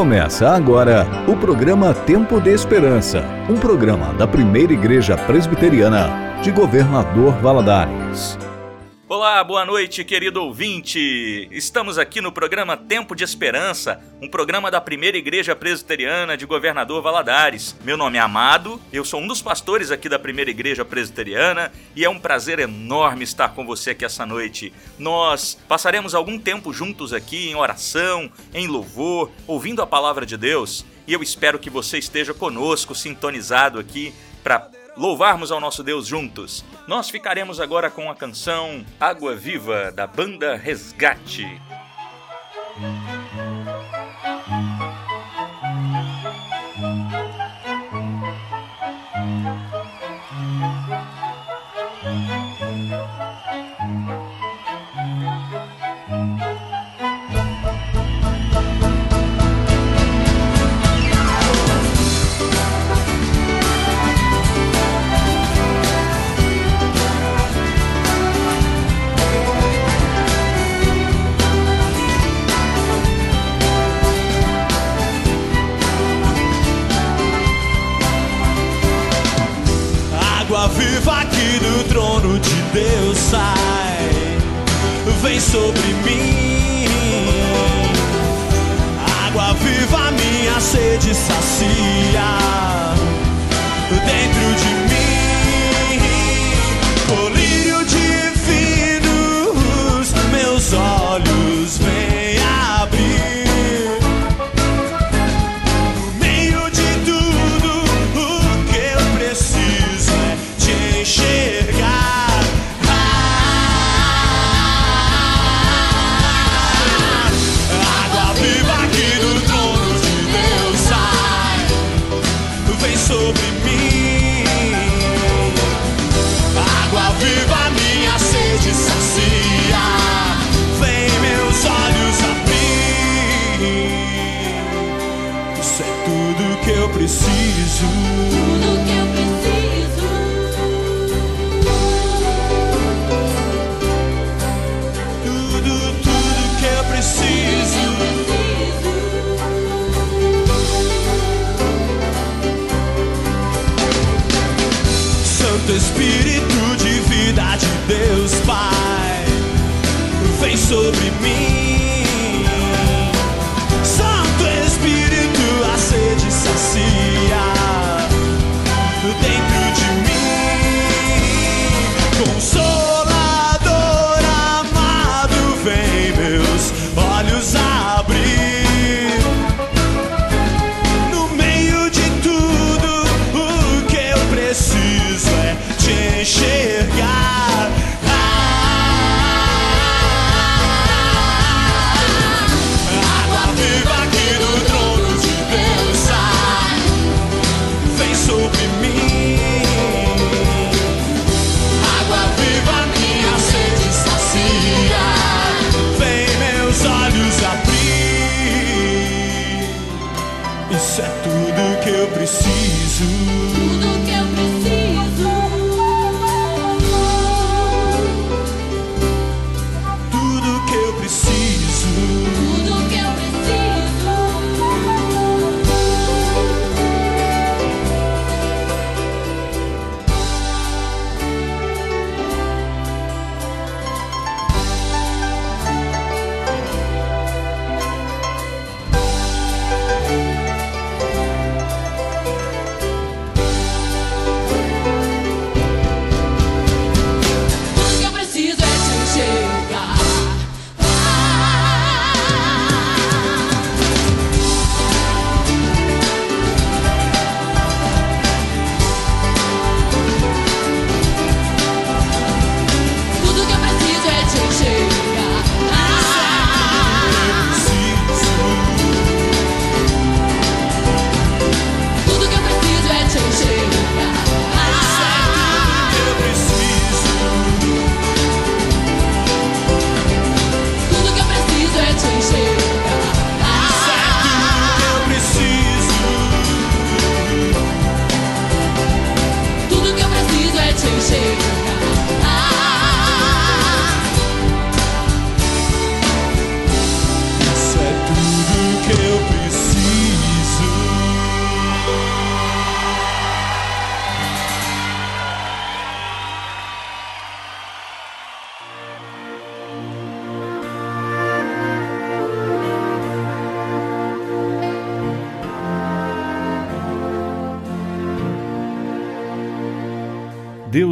Começa agora o programa Tempo de Esperança, um programa da primeira Igreja Presbiteriana de Governador Valadares. Olá, boa noite, querido ouvinte. Estamos aqui no programa Tempo de Esperança, um programa da primeira Igreja Presbiteriana de Governador Valadares. Meu nome é Amado, eu sou um dos pastores aqui da primeira Igreja Presbiteriana e é um prazer enorme estar com você aqui essa noite. Nós passaremos algum tempo juntos aqui em oração, em louvor, ouvindo a palavra de Deus e eu espero que você esteja conosco, sintonizado aqui para louvarmos ao nosso Deus juntos. Nós ficaremos agora com a canção Água Viva da banda Resgate. Vem sobre mim. Água viva, minha sede sacia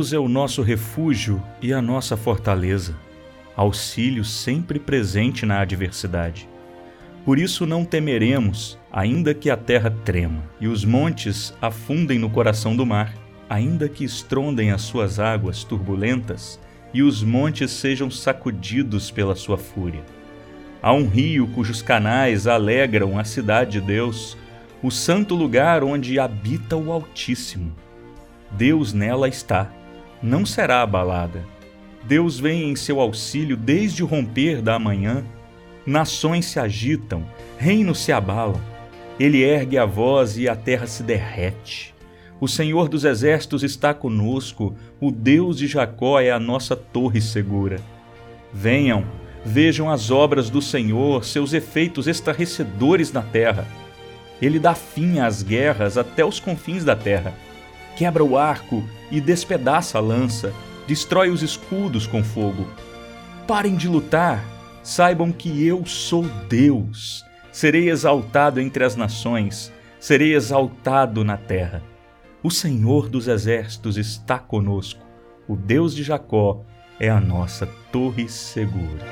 Deus é o nosso refúgio e a nossa fortaleza, auxílio sempre presente na adversidade. Por isso não temeremos, ainda que a terra trema e os montes afundem no coração do mar, ainda que estrondem as suas águas turbulentas e os montes sejam sacudidos pela sua fúria. Há um rio cujos canais alegram a cidade de Deus, o santo lugar onde habita o Altíssimo. Deus nela está, não será abalada. Deus vem em seu auxílio desde o romper da manhã. Nações se agitam, reinos se abalam. Ele ergue a voz e a terra se derrete. O Senhor dos exércitos está conosco, o Deus de Jacó é a nossa torre segura. Venham, vejam as obras do Senhor, seus efeitos estarrecedores na terra. Ele dá fim às guerras até os confins da terra. Quebra o arco e despedaça a lança, destrói os escudos com fogo. Parem de lutar, saibam que eu sou Deus. Serei exaltado entre as nações, serei exaltado na terra. O Senhor dos exércitos está conosco. O Deus de Jacó é a nossa torre segura.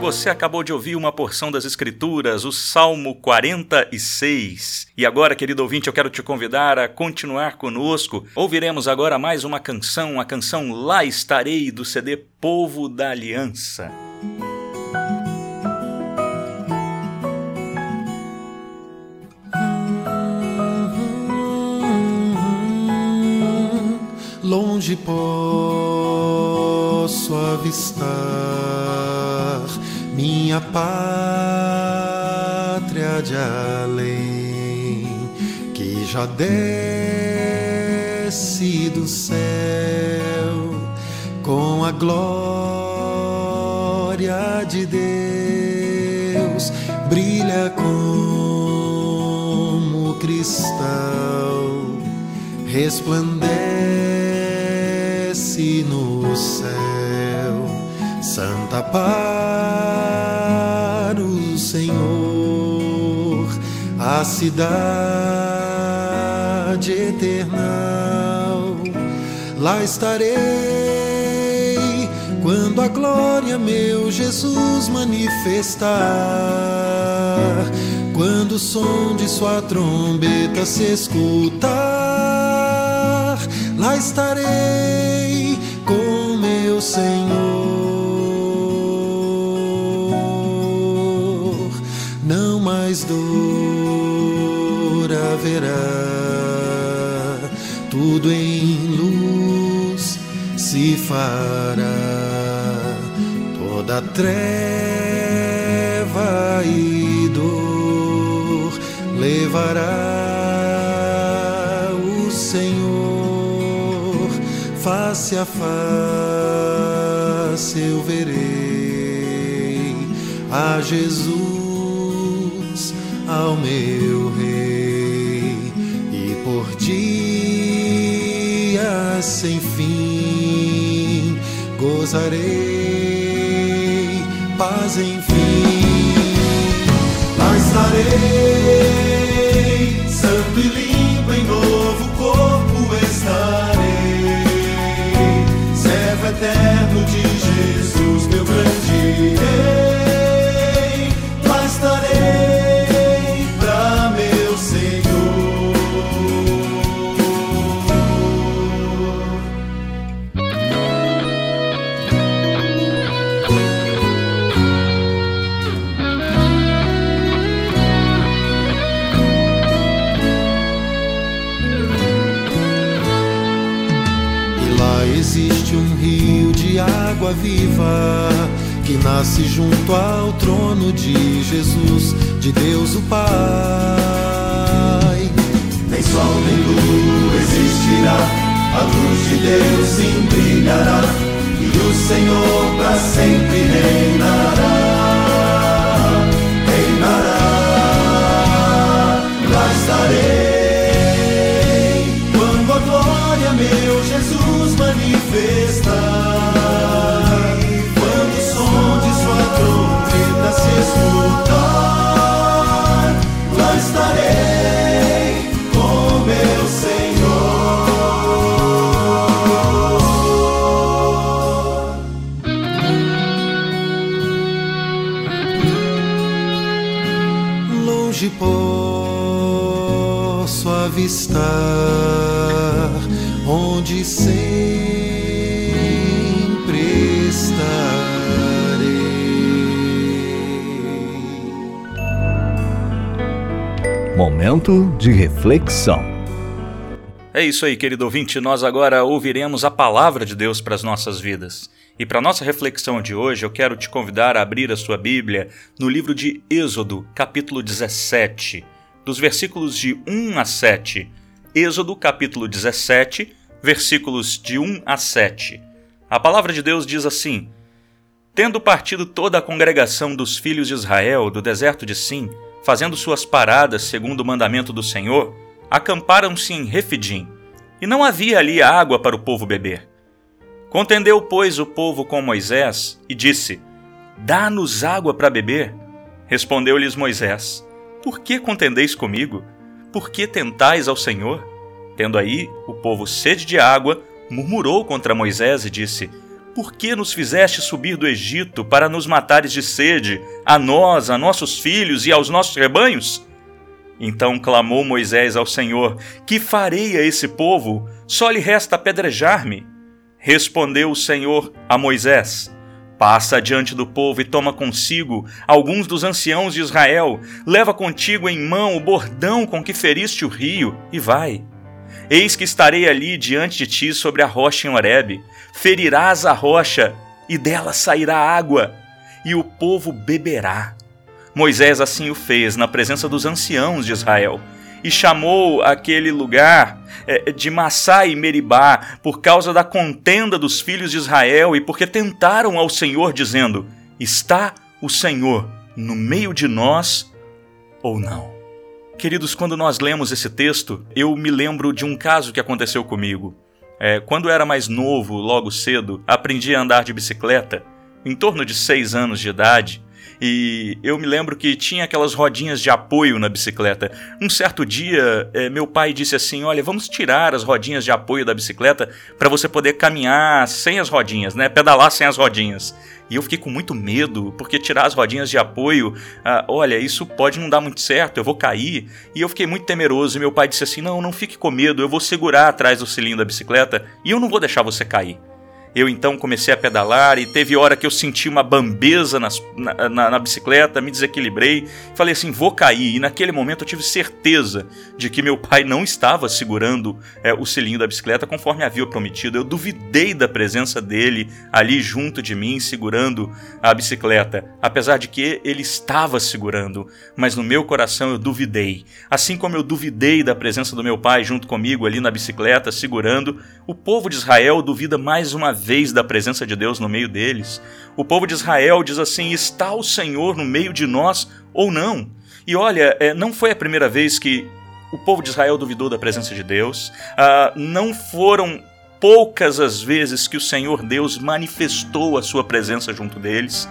Você acabou de ouvir uma porção das Escrituras, o Salmo 46. E agora, querido ouvinte, eu quero te convidar a continuar conosco. Ouviremos agora mais uma canção, a canção Lá Estarei, do CD Povo da Aliança. longe posso avistar minha pátria de além, que já desce do céu com a glória de Deus, brilha como cristal, resplandece no céu, Santa para o Senhor, a cidade eternal, lá estarei quando a glória meu Jesus manifestar, quando o som de sua trombeta se escutar, lá estarei com meu Senhor. Fará, toda treva e dor levará o Senhor. Face a face eu verei a Jesus, ao meu Rei, e por dias sem fim gozarei paz enfim. Lá estarei, santo e limpo em novo corpo estarei, servo eterno de Jesus, meu grande rei. Viva que nasce junto ao trono de Jesus, de Deus o Pai. Nem sol nem lua existirá, a luz de Deus sim brilhará, e o Senhor para sempre reinará. Reinará, lá estarei quando a glória meu Jesus manifestar. Trombeta Momento de reflexão. É isso aí, querido ouvinte. Nós agora ouviremos a palavra de Deus para as nossas vidas. E para nossa reflexão de hoje, eu quero te convidar a abrir a sua Bíblia no livro de Êxodo, capítulo 17, dos versículos de 1 a 7. Êxodo, capítulo 17, versículos de 1 a 7. A palavra de Deus diz assim: Tendo partido toda a congregação dos filhos de Israel do deserto de Sim, fazendo suas paradas segundo o mandamento do Senhor, acamparam-se em Refidim, e não havia ali água para o povo beber. Contendeu, pois, o povo com Moisés e disse: Dá-nos água para beber. Respondeu-lhes Moisés: Por que contendeis comigo? Por que tentais ao Senhor? Tendo aí o povo sede de água, murmurou contra Moisés e disse: Por que nos fizeste subir do Egito para nos matares de sede, a nós, a nossos filhos e aos nossos rebanhos? Então clamou Moisés ao Senhor: Que farei a esse povo? Só lhe resta apedrejar-me. Respondeu o Senhor a Moisés: Passa adiante do povo e toma consigo alguns dos anciãos de Israel, leva contigo em mão o bordão com que feriste o rio, e vai. Eis que estarei ali diante de ti sobre a rocha em Horebe. Ferirás a rocha, e dela sairá água, e o povo beberá. Moisés assim o fez na presença dos anciãos de Israel e chamou aquele lugar é, de Massá e Meribá por causa da contenda dos filhos de Israel e porque tentaram ao Senhor dizendo: Está o Senhor no meio de nós ou não? Queridos, quando nós lemos esse texto, eu me lembro de um caso que aconteceu comigo. É, quando era mais novo, logo cedo, aprendi a andar de bicicleta, em torno de seis anos de idade, e eu me lembro que tinha aquelas rodinhas de apoio na bicicleta. Um certo dia, é, meu pai disse assim: Olha, vamos tirar as rodinhas de apoio da bicicleta para você poder caminhar sem as rodinhas, né? Pedalar sem as rodinhas. E eu fiquei com muito medo, porque tirar as rodinhas de apoio, ah, olha, isso pode não dar muito certo, eu vou cair. E eu fiquei muito temeroso. E meu pai disse assim: Não, não fique com medo, eu vou segurar atrás do cilindro da bicicleta e eu não vou deixar você cair. Eu então comecei a pedalar e teve hora que eu senti uma bambeza nas, na, na, na, bicicleta, me desequilibrei, falei assim, vou cair. E naquele momento eu tive certeza de que meu pai não estava segurando é, o cilindro da bicicleta conforme havia prometido. Eu duvidei da presença dele ali junto de mim, segurando a bicicleta, apesar de que ele estava segurando, mas no meu coração eu duvidei. Assim como eu duvidei da presença do meu pai junto comigo ali na bicicleta, segurando, o povo de Israel duvida mais uma vez da presença de Deus no meio deles. O povo de Israel diz assim: está o Senhor no meio de nós ou não? E olha, é, não foi a primeira vez que o povo de Israel duvidou da presença de Deus, ah, não foram poucas as vezes que o Senhor Deus manifestou a sua presença junto deles.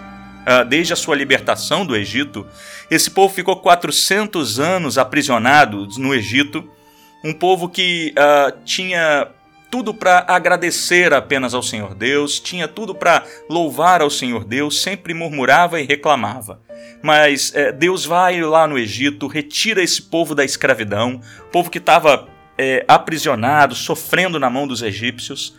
Uh, desde a sua libertação do Egito, esse povo ficou 400 anos aprisionado no Egito, um povo que uh, tinha tudo para agradecer apenas ao Senhor Deus, tinha tudo para louvar ao Senhor Deus, sempre murmurava e reclamava. Mas é, Deus vai lá no Egito, retira esse povo da escravidão, povo que estava é, aprisionado, sofrendo na mão dos egípcios,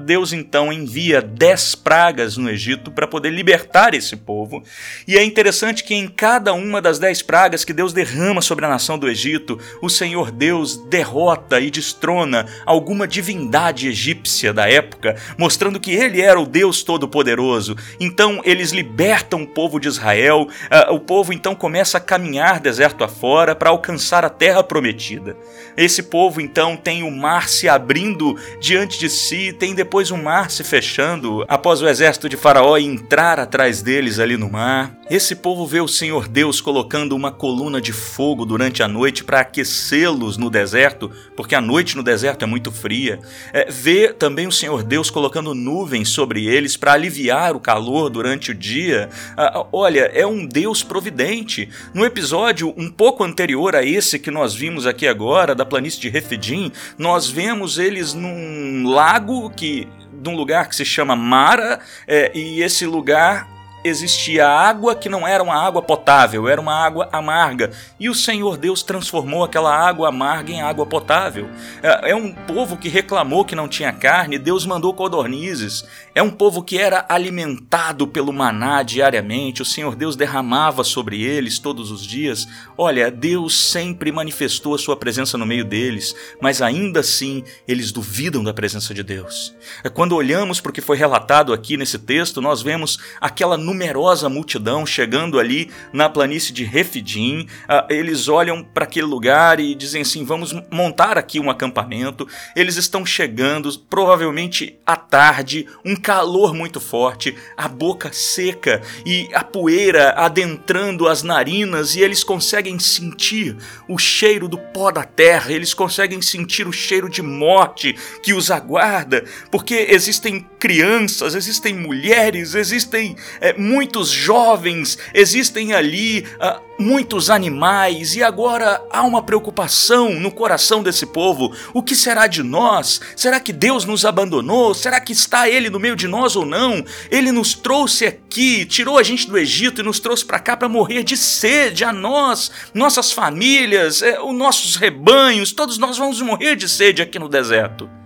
Deus então envia dez pragas no Egito para poder libertar esse povo. E é interessante que em cada uma das dez pragas que Deus derrama sobre a nação do Egito, o Senhor Deus derrota e destrona alguma divindade egípcia da época, mostrando que ele era o Deus Todo-Poderoso. Então eles libertam o povo de Israel, ah, o povo então começa a caminhar deserto afora para alcançar a terra prometida. Esse povo então tem o mar se abrindo diante de si, tem depois o mar se fechando após o exército de Faraó entrar atrás deles ali no mar. Esse povo vê o Senhor Deus colocando uma coluna de fogo durante a noite para aquecê-los no deserto, porque a noite no deserto é muito fria. É, vê também o Senhor Deus colocando nuvens sobre eles para aliviar o calor durante o dia. Ah, olha, é um Deus providente. No episódio um pouco anterior a esse que nós vimos aqui agora, da planície de Refidim, nós vemos eles num lago que de um lugar que se chama Mara, é, e esse lugar existia água que não era uma água potável, era uma água amarga. E o Senhor Deus transformou aquela água amarga em água potável. É, é um povo que reclamou que não tinha carne, Deus mandou codornizes. É um povo que era alimentado pelo maná diariamente, o Senhor Deus derramava sobre eles todos os dias. Olha, Deus sempre manifestou a sua presença no meio deles, mas ainda assim eles duvidam da presença de Deus. É, quando olhamos para o que foi relatado aqui nesse texto, nós vemos aquela numerosa multidão chegando ali na planície de Refidim. Ah, eles olham para aquele lugar e dizem assim: vamos montar aqui um acampamento. Eles estão chegando, provavelmente à tarde, um calor muito forte, a boca seca e a poeira adentrando as narinas, e eles conseguem sentir o cheiro do pó da terra, eles conseguem sentir o cheiro de morte que os aguarda, porque existem crianças, existem mulheres, existem é, muitos jovens, existem ali. Uh, muitos animais e agora há uma preocupação no coração desse povo. O que será de nós? Será que Deus nos abandonou? Será que está Ele no meio de nós ou não? Ele nos trouxe aqui, tirou a gente do Egito e nos trouxe para cá para morrer de sede, a nós, nossas famílias, é, os nossos rebanhos, todos nós vamos morrer de sede aqui no deserto.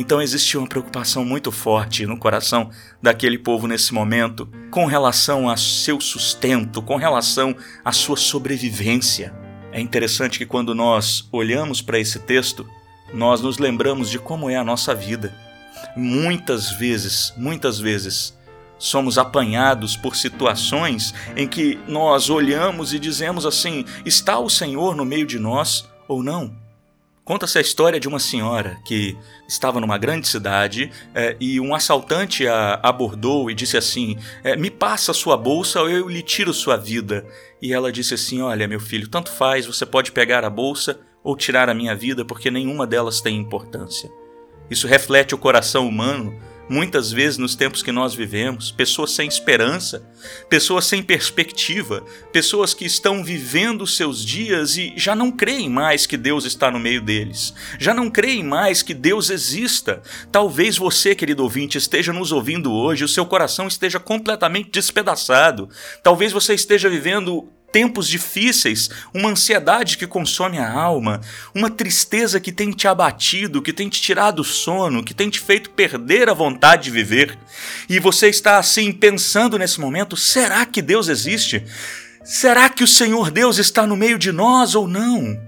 Então existia uma preocupação muito forte no coração daquele povo nesse momento com relação a seu sustento, com relação à sua sobrevivência. É interessante que quando nós olhamos para esse texto, nós nos lembramos de como é a nossa vida. Muitas vezes, muitas vezes, somos apanhados por situações em que nós olhamos e dizemos assim: está o Senhor no meio de nós ou não? Conta-se a história de uma senhora que estava numa grande cidade é, e um assaltante a abordou e disse assim: é, Me passa sua bolsa ou eu lhe tiro sua vida. E ela disse assim: Olha, meu filho, tanto faz, você pode pegar a bolsa ou tirar a minha vida, porque nenhuma delas tem importância. Isso reflete o coração humano Muitas vezes, nos tempos que nós vivemos, pessoas sem esperança, pessoas sem perspectiva, pessoas que estão vivendo seus dias e já não creem mais que Deus está no meio deles, já não creem mais que Deus exista. Talvez você, querido ouvinte, esteja nos ouvindo hoje, o seu coração esteja completamente despedaçado. Talvez você esteja vivendo tempos difíceis, uma ansiedade que consome a alma, uma tristeza que tem te abatido, que tem te tirado o sono, que tem te feito perder a vontade de viver. E você está assim pensando nesse momento: será que Deus existe? Será que o Senhor Deus está no meio de nós ou não?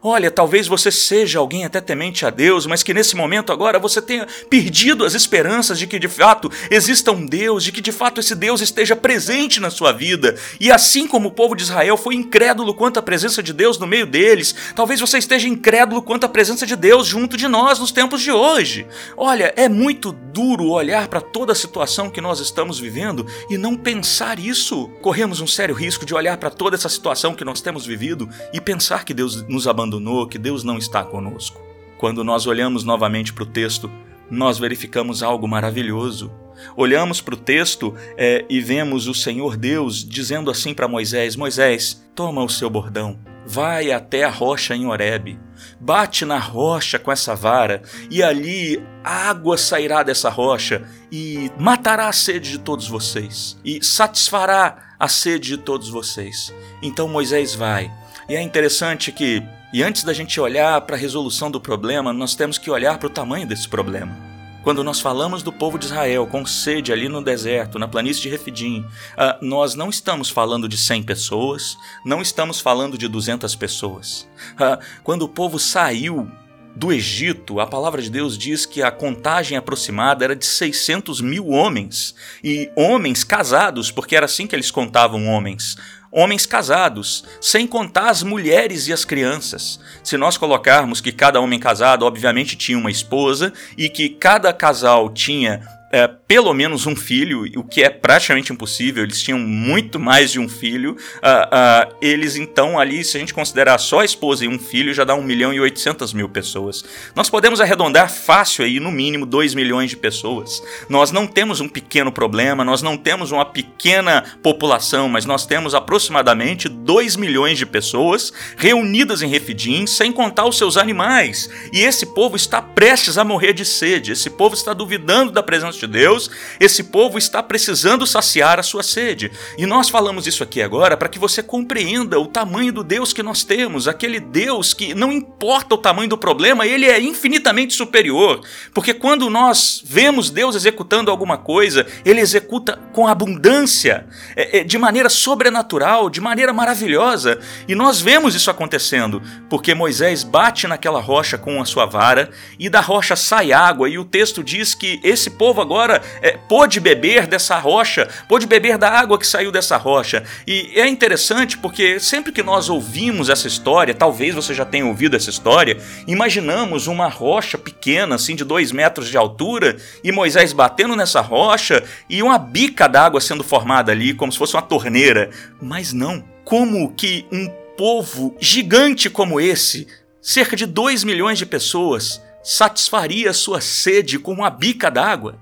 Olha, talvez você seja alguém até temente a Deus, mas que nesse momento agora você tenha perdido as esperanças de que de fato exista um Deus, de que de fato esse Deus esteja presente na sua vida. E assim como o povo de Israel foi incrédulo quanto à presença de Deus no meio deles, talvez você esteja incrédulo quanto à presença de Deus junto de nós nos tempos de hoje. Olha, é muito duro olhar para toda a situação que nós estamos vivendo e não pensar isso. Corremos um sério risco de olhar para toda essa situação que nós temos vivido e pensar que Deus nos abandonou abandonou, que Deus não está conosco. Quando nós olhamos novamente para o texto, nós verificamos algo maravilhoso. Olhamos para o texto é, e vemos o Senhor Deus dizendo assim para Moisés: Moisés, toma o seu bordão, vai até a rocha em Horebe, bate na rocha com essa vara, e ali água sairá dessa rocha e matará a sede de todos vocês, e satisfará a sede de todos vocês. Então Moisés vai. E é interessante que e antes da gente olhar para a resolução do problema, nós temos que olhar para o tamanho desse problema. Quando nós falamos do povo de Israel com sede ali no deserto, na planície de Refidim, uh, nós não estamos falando de 100 pessoas, não estamos falando de 200 pessoas. Uh, quando o povo saiu do Egito, a palavra de Deus diz que a contagem aproximada era de 600 mil homens. E homens casados, porque era assim que eles contavam homens homens casados, sem contar as mulheres e as crianças. Se nós colocarmos que cada homem casado, obviamente, tinha uma esposa e que cada casal tinha é, pelo menos um filho, o que é praticamente impossível, eles tinham muito mais de um filho. Uh, uh, eles então ali, se a gente considerar só a esposa e um filho, já dá 1 milhão e 800 mil pessoas. Nós podemos arredondar fácil aí, no mínimo, 2 milhões de pessoas. Nós não temos um pequeno problema, nós não temos uma pequena população, mas nós temos aproximadamente 2 milhões de pessoas reunidas em Refidim, sem contar os seus animais. E esse povo está prestes a morrer de sede, esse povo está duvidando da presença de Deus, esse povo está precisando saciar a sua sede. E nós falamos isso aqui agora para que você compreenda o tamanho do Deus que nós temos, aquele Deus que não importa o tamanho do problema, ele é infinitamente superior. Porque quando nós vemos Deus executando alguma coisa, ele executa com abundância, é, é, de maneira sobrenatural, de maneira maravilhosa. E nós vemos isso acontecendo, porque Moisés bate naquela rocha com a sua vara e da rocha sai água, e o texto diz que esse povo agora é, pôde beber dessa rocha, pôde beber da água que saiu dessa rocha. E é interessante porque sempre que nós ouvimos essa história, talvez você já tenha ouvido essa história, imaginamos uma rocha pequena, assim, de dois metros de altura, e Moisés batendo nessa rocha e uma bica d'água sendo formada ali, como se fosse uma torneira. Mas não. Como que um povo gigante como esse, cerca de 2 milhões de pessoas, satisfaria sua sede com uma bica d'água?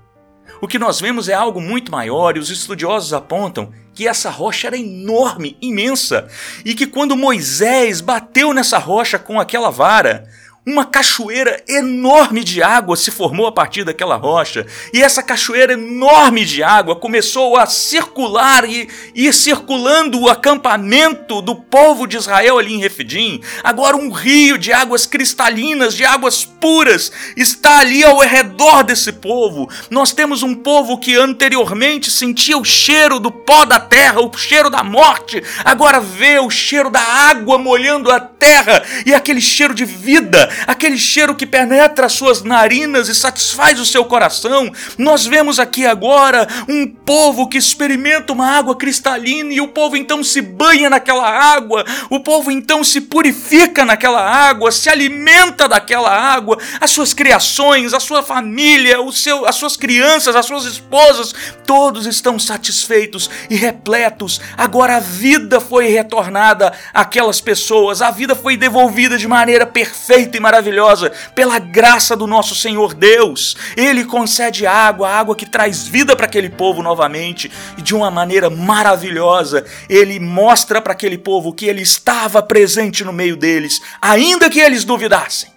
O que nós vemos é algo muito maior e os estudiosos apontam que essa rocha era enorme, imensa, e que quando Moisés bateu nessa rocha com aquela vara, uma cachoeira enorme de água se formou a partir daquela rocha, e essa cachoeira enorme de água começou a circular e ir circulando o acampamento do povo de Israel ali em Refidim. Agora um rio de águas cristalinas, de águas puras, está ali ao redor desse povo. Nós temos um povo que anteriormente sentia o cheiro do pó da terra, o cheiro da morte, agora vê o cheiro da água molhando a terra e aquele cheiro de vida aquele cheiro que penetra as suas narinas e satisfaz o seu coração. Nós vemos aqui agora um povo que experimenta uma água cristalina e o povo então se banha naquela água, o povo então se purifica naquela água, se alimenta daquela água, as suas criações, a sua família, o seu, as suas crianças, as suas esposas, todos estão satisfeitos e repletos. Agora a vida foi retornada àquelas pessoas, a vida foi devolvida de maneira perfeita e maravilhosa pela graça do nosso Senhor Deus. Ele concede água, água que traz vida para aquele povo novamente e de uma maneira maravilhosa. Ele mostra para aquele povo que ele estava presente no meio deles, ainda que eles duvidassem.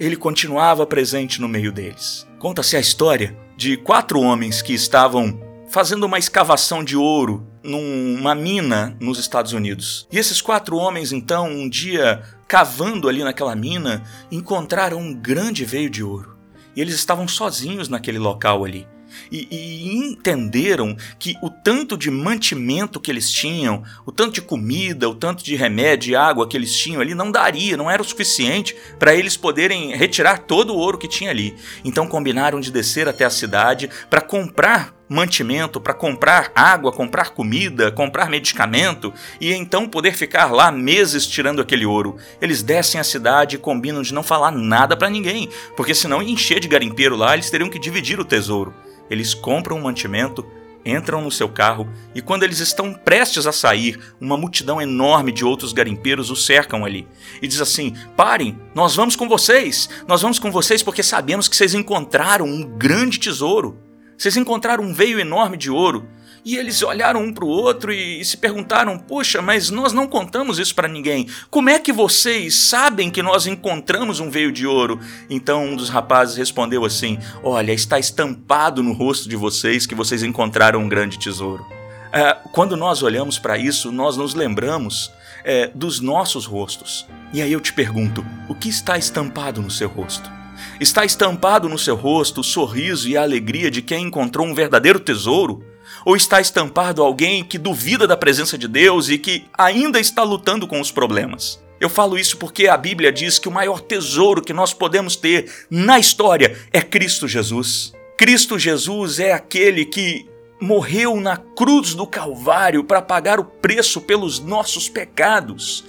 Ele continuava presente no meio deles. Conta-se a história de quatro homens que estavam fazendo uma escavação de ouro numa mina nos Estados Unidos. E esses quatro homens, então, um dia cavando ali naquela mina, encontraram um grande veio de ouro. E eles estavam sozinhos naquele local ali e, e, entenderam que o tanto de mantimento que eles tinham, o tanto de comida, o tanto de remédio e água que eles tinham ali não daria, não era o suficiente para eles poderem retirar todo o ouro que tinha ali. Então combinaram de descer até a cidade para comprar mantimento, para comprar água, comprar comida, comprar medicamento e então poder ficar lá meses tirando aquele ouro. Eles descem a cidade e combinam de não falar nada para ninguém, porque senão ia encher de garimpeiro lá, eles teriam que dividir o tesouro. Eles compram um mantimento, entram no seu carro e, quando eles estão prestes a sair, uma multidão enorme de outros garimpeiros os cercam ali e diz assim: Parem, nós vamos com vocês, nós vamos com vocês porque sabemos que vocês encontraram um grande tesouro. Vocês encontraram um veio enorme de ouro e eles olharam um para o outro e, e, se perguntaram: Puxa, mas nós não contamos isso para ninguém. Como é que vocês sabem que nós encontramos um veio de ouro? Então um dos rapazes respondeu assim: Olha, está estampado no rosto de vocês que vocês encontraram um grande tesouro. É, quando nós olhamos para isso, nós nos lembramos é, dos nossos rostos. E aí eu te pergunto: o que está estampado no seu rosto? Está estampado no seu rosto o sorriso e a alegria de quem encontrou um verdadeiro tesouro? Ou está estampado alguém que duvida da presença de Deus e que ainda está lutando com os problemas? Eu falo isso porque a Bíblia diz que o maior tesouro que nós podemos ter na história é Cristo Jesus. Cristo Jesus é aquele que morreu na cruz do Calvário para pagar o preço pelos nossos pecados.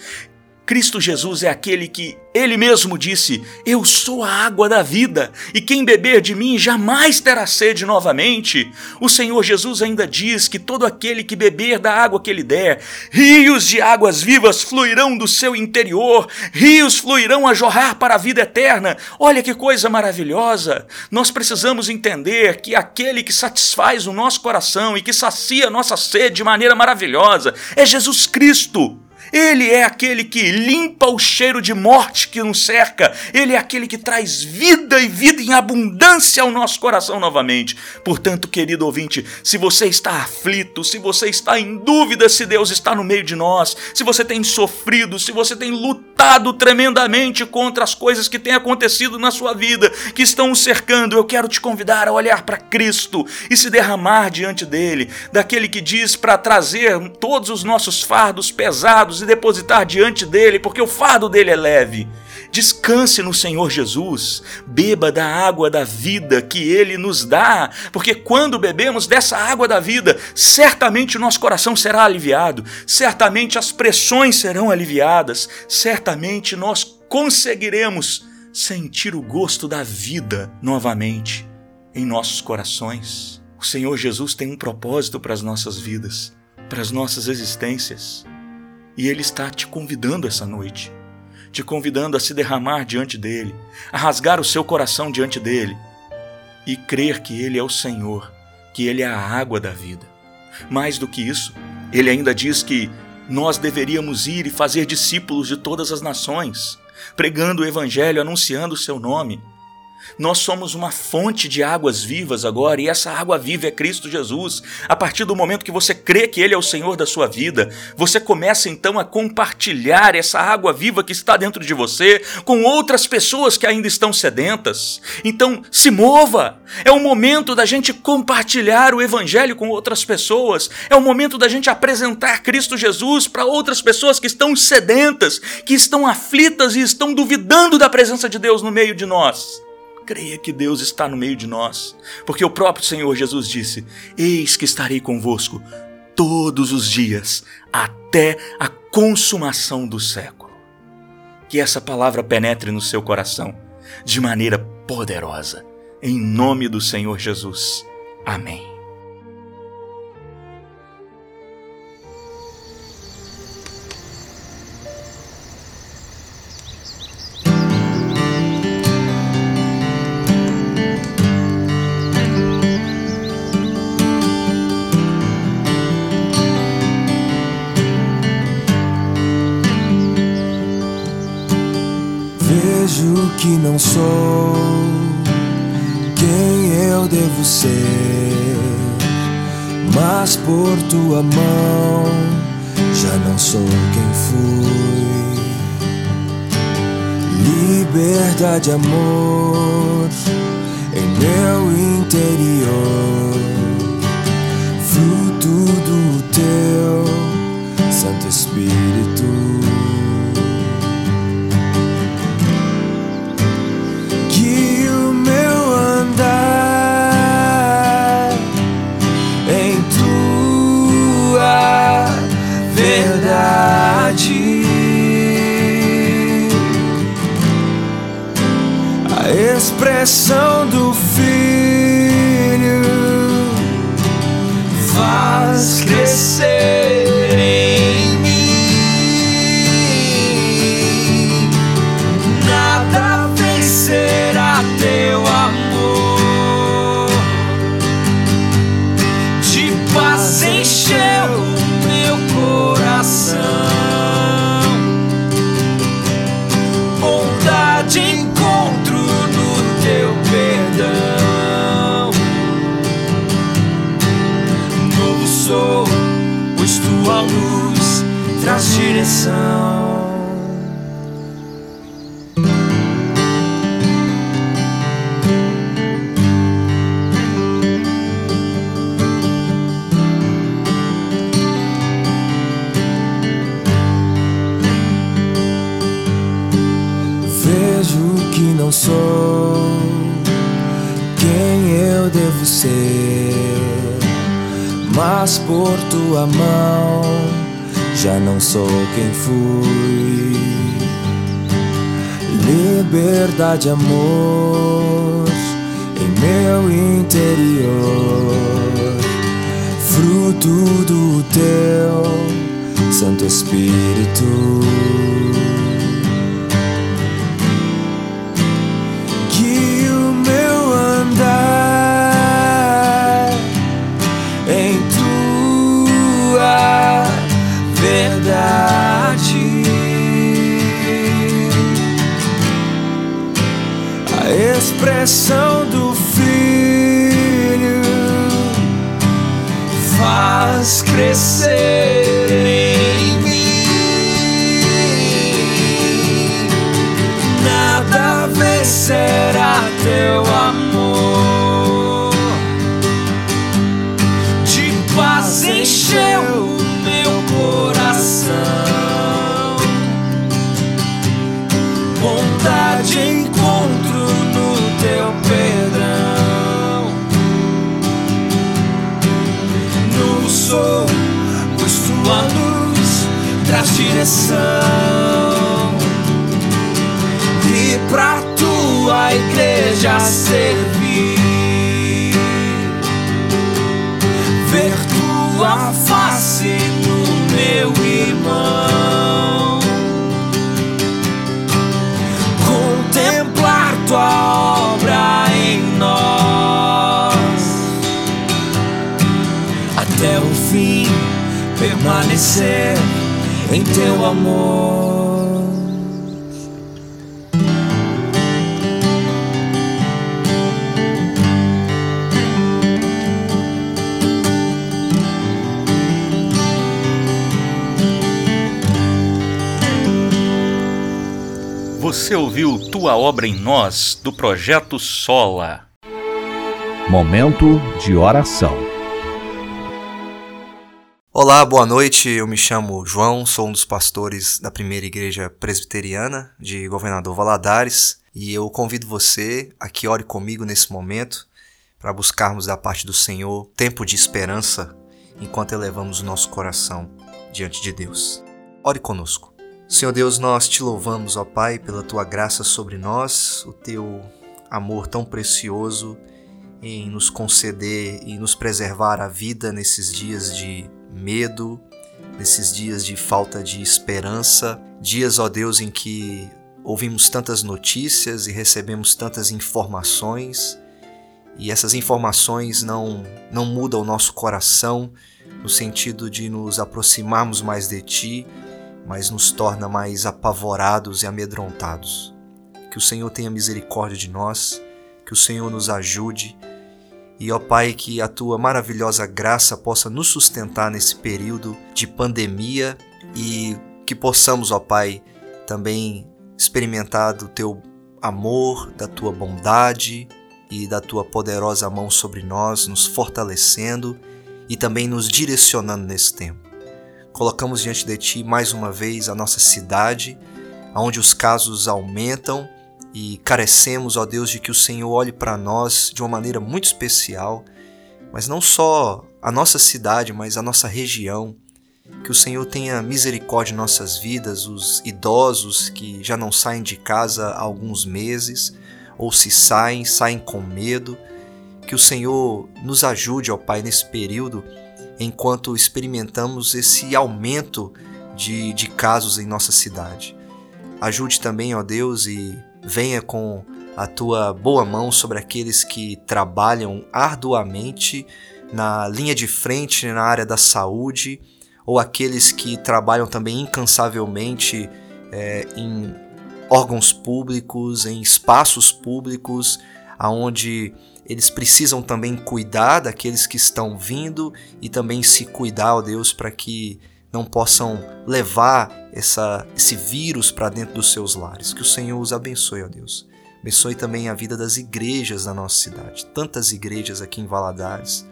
Cristo Jesus é aquele que ele mesmo disse: Eu sou a água da vida, e quem beber de mim jamais terá sede novamente. O Senhor Jesus ainda diz que todo aquele que beber da água que ele der, rios de águas vivas fluirão do seu interior, rios fluirão a jorrar para a vida eterna. Olha que coisa maravilhosa! Nós precisamos entender que aquele que satisfaz o nosso coração e que sacia nossa sede de maneira maravilhosa é Jesus Cristo. Ele é aquele que limpa o cheiro de morte que nos cerca. Ele é aquele que traz vida e vida em abundância ao nosso coração novamente. Portanto, querido ouvinte, se você está aflito, se você está em dúvida se Deus está no meio de nós, se você tem sofrido, se você tem lutado tremendamente contra as coisas que têm acontecido na sua vida, que estão o cercando, eu quero te convidar a olhar para Cristo e se derramar diante dele, daquele que diz para trazer todos os nossos fardos pesados e depositar diante dele, porque o fardo dele é leve. Descanse no Senhor Jesus, beba da água da vida que ele nos dá, porque quando bebemos dessa água da vida, certamente o nosso coração será aliviado, certamente as pressões serão aliviadas, certamente nós conseguiremos sentir o gosto da vida novamente em nossos corações. O Senhor Jesus tem um propósito para as nossas vidas, para as nossas existências. E Ele está te convidando essa noite, te convidando a se derramar diante dele, a rasgar o seu coração diante dele e crer que Ele é o Senhor, que Ele é a água da vida. Mais do que isso, Ele ainda diz que nós deveríamos ir e fazer discípulos de todas as nações, pregando o Evangelho, anunciando o seu nome. Nós somos uma fonte de águas vivas agora, e essa água viva é Cristo Jesus. A partir do momento que você crê que Ele é o Senhor da sua vida, você começa então a compartilhar essa água viva que está dentro de você com outras pessoas que ainda estão sedentas. Então, se mova! É o momento da gente compartilhar o Evangelho com outras pessoas. É o momento da gente apresentar Cristo Jesus para outras pessoas que estão sedentas, que estão aflitas e estão duvidando da presença de Deus no meio de nós creia que Deus está no meio de nós, porque o próprio Senhor Jesus disse: Eis que estarei convosco todos os dias, até a consumação do século. Que essa palavra penetre no seu coração de maneira poderosa, em nome do Senhor Jesus. Amém. Liberdade, amor Espírito. Direção. E pra tua igreja servir. Ver tua face no meu irmão. Contemplar tua obra em nós. Até o fim permanecer em teu amor. Você ouviu Tua Obra em Nós, do projeto Sola. Momento de oração. Olá, boa noite. Eu me chamo João, sou um dos pastores da primeira igreja presbiteriana de Governador Valadares e eu convido você a que ore comigo nesse momento para buscarmos da parte do Senhor tempo de esperança enquanto elevamos o nosso coração diante de Deus. Ore conosco. Senhor Deus, nós te louvamos, ó Pai, pela tua graça sobre nós, o teu amor tão precioso em nos conceder e nos preservar a vida nesses dias de medo, nesses dias de falta de esperança, dias, ó Deus, em que ouvimos tantas notícias e recebemos tantas informações, e essas informações não não mudam o nosso coração no sentido de nos aproximarmos mais de ti, mas nos torna mais apavorados e amedrontados. Que o Senhor tenha misericórdia de nós, que o Senhor nos ajude e, ó Pai, que a tua maravilhosa graça possa nos sustentar nesse período de pandemia e que possamos, ó Pai, também experimentar do teu amor, da tua bondade e da tua poderosa mão sobre nós, nos fortalecendo e também nos direcionando nesse tempo. Colocamos diante de ti mais uma vez a nossa cidade, onde os casos aumentam e carecemos, ó Deus, de que o Senhor olhe para nós de uma maneira muito especial, mas não só a nossa cidade, mas a nossa região. Que o Senhor tenha misericórdia em nossas vidas, os idosos que já não saem de casa há alguns meses, ou se saem, saem com medo. Que o Senhor nos ajude, ó Pai, nesse período, enquanto experimentamos esse aumento de, de casos em nossa cidade. Ajude também, ó Deus, e venha com a tua boa mão sobre aqueles que trabalham arduamente na linha de frente na área da saúde, ou aqueles que trabalham também incansavelmente é, em órgãos públicos, em espaços públicos, aonde eles precisam também cuidar daqueles que estão vindo e também se cuidar, ó Deus, para que não possam levar essa, esse vírus para dentro dos seus lares. Que o Senhor os abençoe, ó Deus. Abençoe também a vida das igrejas da nossa cidade. Tantas igrejas aqui em Valadares,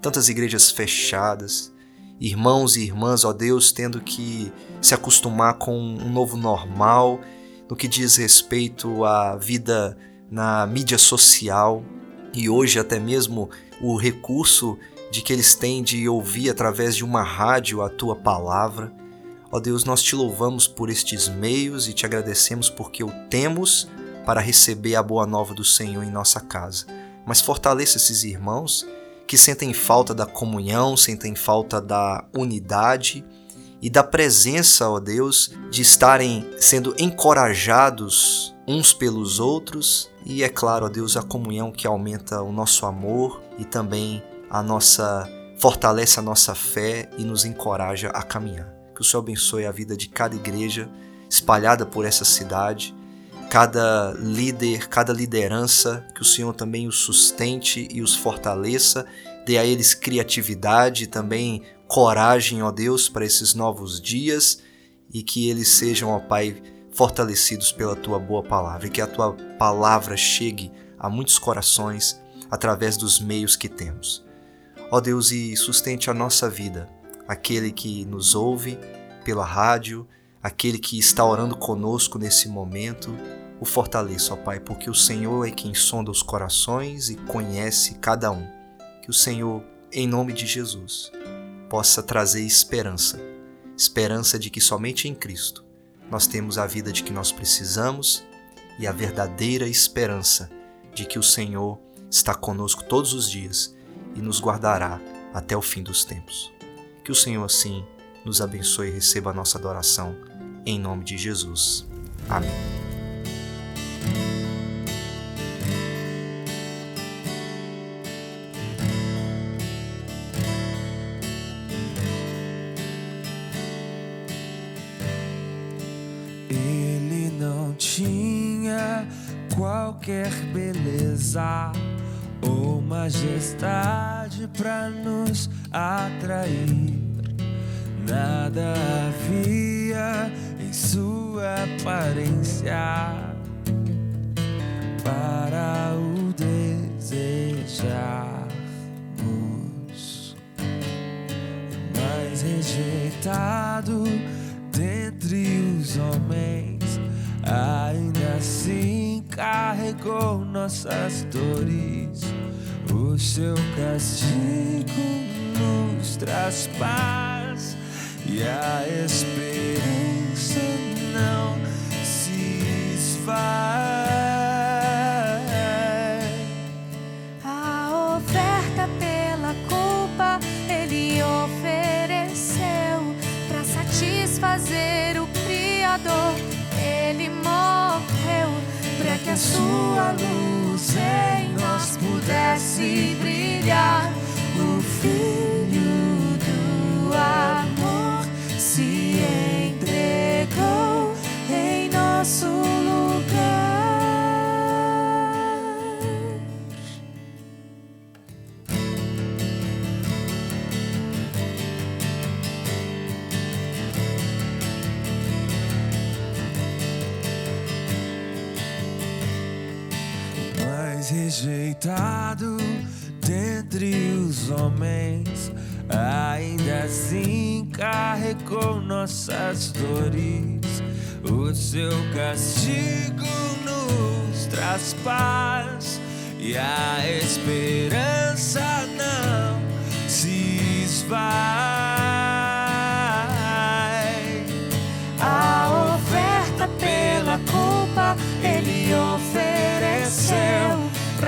tantas igrejas fechadas, irmãos e irmãs, ó Deus, tendo que se acostumar com um novo normal no que diz respeito à vida na mídia social e hoje até mesmo o recurso de que eles têm de ouvir através de uma rádio a tua palavra. Ó Deus, nós te louvamos por estes meios e te agradecemos porque o temos para receber a boa nova do Senhor em nossa casa. Mas fortaleça esses irmãos que sentem falta da comunhão, sentem falta da unidade e da presença, ó Deus, de estarem sendo encorajados uns pelos outros e, é claro, ó Deus, a comunhão que aumenta o nosso amor e também a nossa fortalece a nossa fé e nos encoraja a caminhar. Que o Senhor abençoe a vida de cada igreja espalhada por essa cidade, cada líder, cada liderança, que o Senhor também os sustente e os fortaleça, dê a eles criatividade e também coragem, ó Deus, para esses novos dias e que eles sejam, ó Pai, fortalecidos pela tua boa palavra e que a tua palavra chegue a muitos corações através dos meios que temos. Ó Deus, e sustente a nossa vida, aquele que nos ouve pela rádio, aquele que está orando conosco nesse momento, o fortaleça, ó Pai, porque o Senhor é quem sonda os corações e conhece cada um. Que o Senhor, em nome de Jesus, possa trazer esperança esperança de que somente em Cristo nós temos a vida de que nós precisamos e a verdadeira esperança de que o Senhor está conosco todos os dias e nos guardará até o fim dos tempos. Que o Senhor assim nos abençoe e receba a nossa adoração em nome de Jesus. Amém. Ele não tinha qualquer beleza ou majestade para nos atrair. Nada havia em sua aparência para o desejarmos. Mas rejeitado dentre os homens, ainda assim carregou nossas dores. O seu castigo nos traz paz e a esperança não se esvai. Que a sua luz em nós pudesse brilhar. O Filho do amor se entregou em nosso rejeitado dentre os homens, ainda assim carregou nossas dores. O seu castigo nos traz paz e a esperança não se esvai.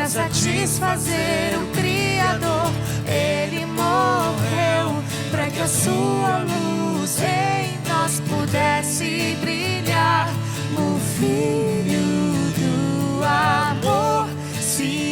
Para satisfazer o Criador. Ele morreu para que a sua luz em nós pudesse brilhar. O Filho do amor se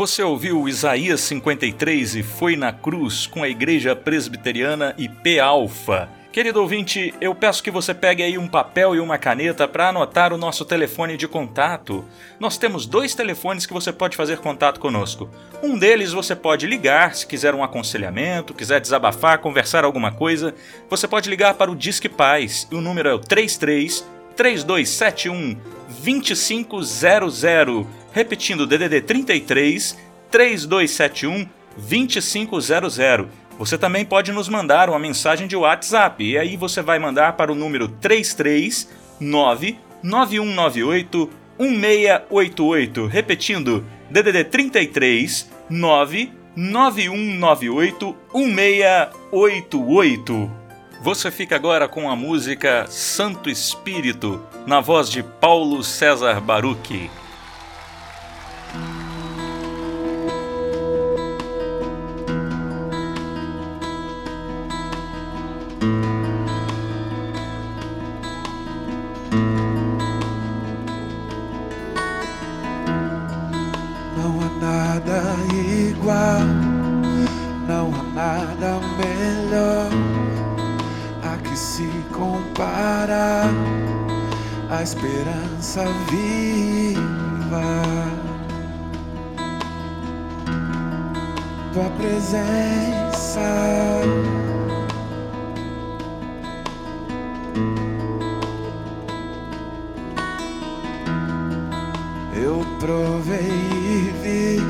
Você ouviu Isaías 53 e foi na cruz com a Igreja Presbiteriana IP Alfa. Querido ouvinte, eu peço que você pegue aí um papel e uma caneta para anotar o nosso telefone de contato. Nós temos dois telefones que você pode fazer contato conosco. Um deles você pode ligar se quiser um aconselhamento, quiser desabafar, conversar alguma coisa. Você pode ligar para o Disque Paz e o número é o 33 3271 2500. Repetindo, DDD 33 3271 2500. Você também pode nos mandar uma mensagem de WhatsApp e aí você vai mandar para o número 339 9198 1688. Repetindo, DDD 33 99198 1688. Você fica agora com a música Santo Espírito, na voz de Paulo César Baruch. Esperança viva. Tua presença. Eu provei e vi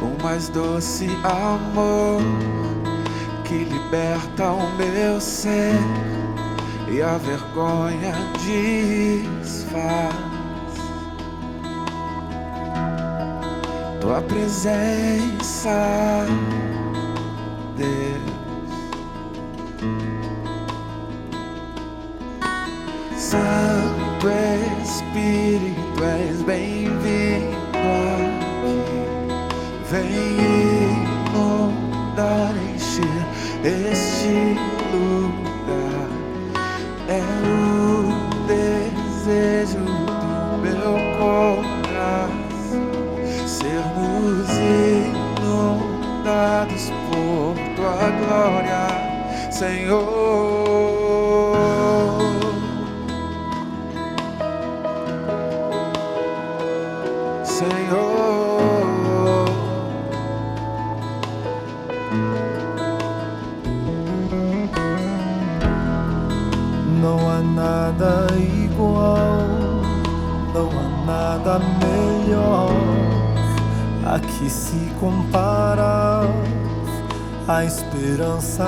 o mais doce amor que liberta o meu ser e a vergonha desfaz. Tua presença, Deus Santo Espírito, és bem-vindo aqui, vem inundar, encher este lugar. glória, Senhor. Senhor, não há nada igual, não há nada melhor a que se compare a esperança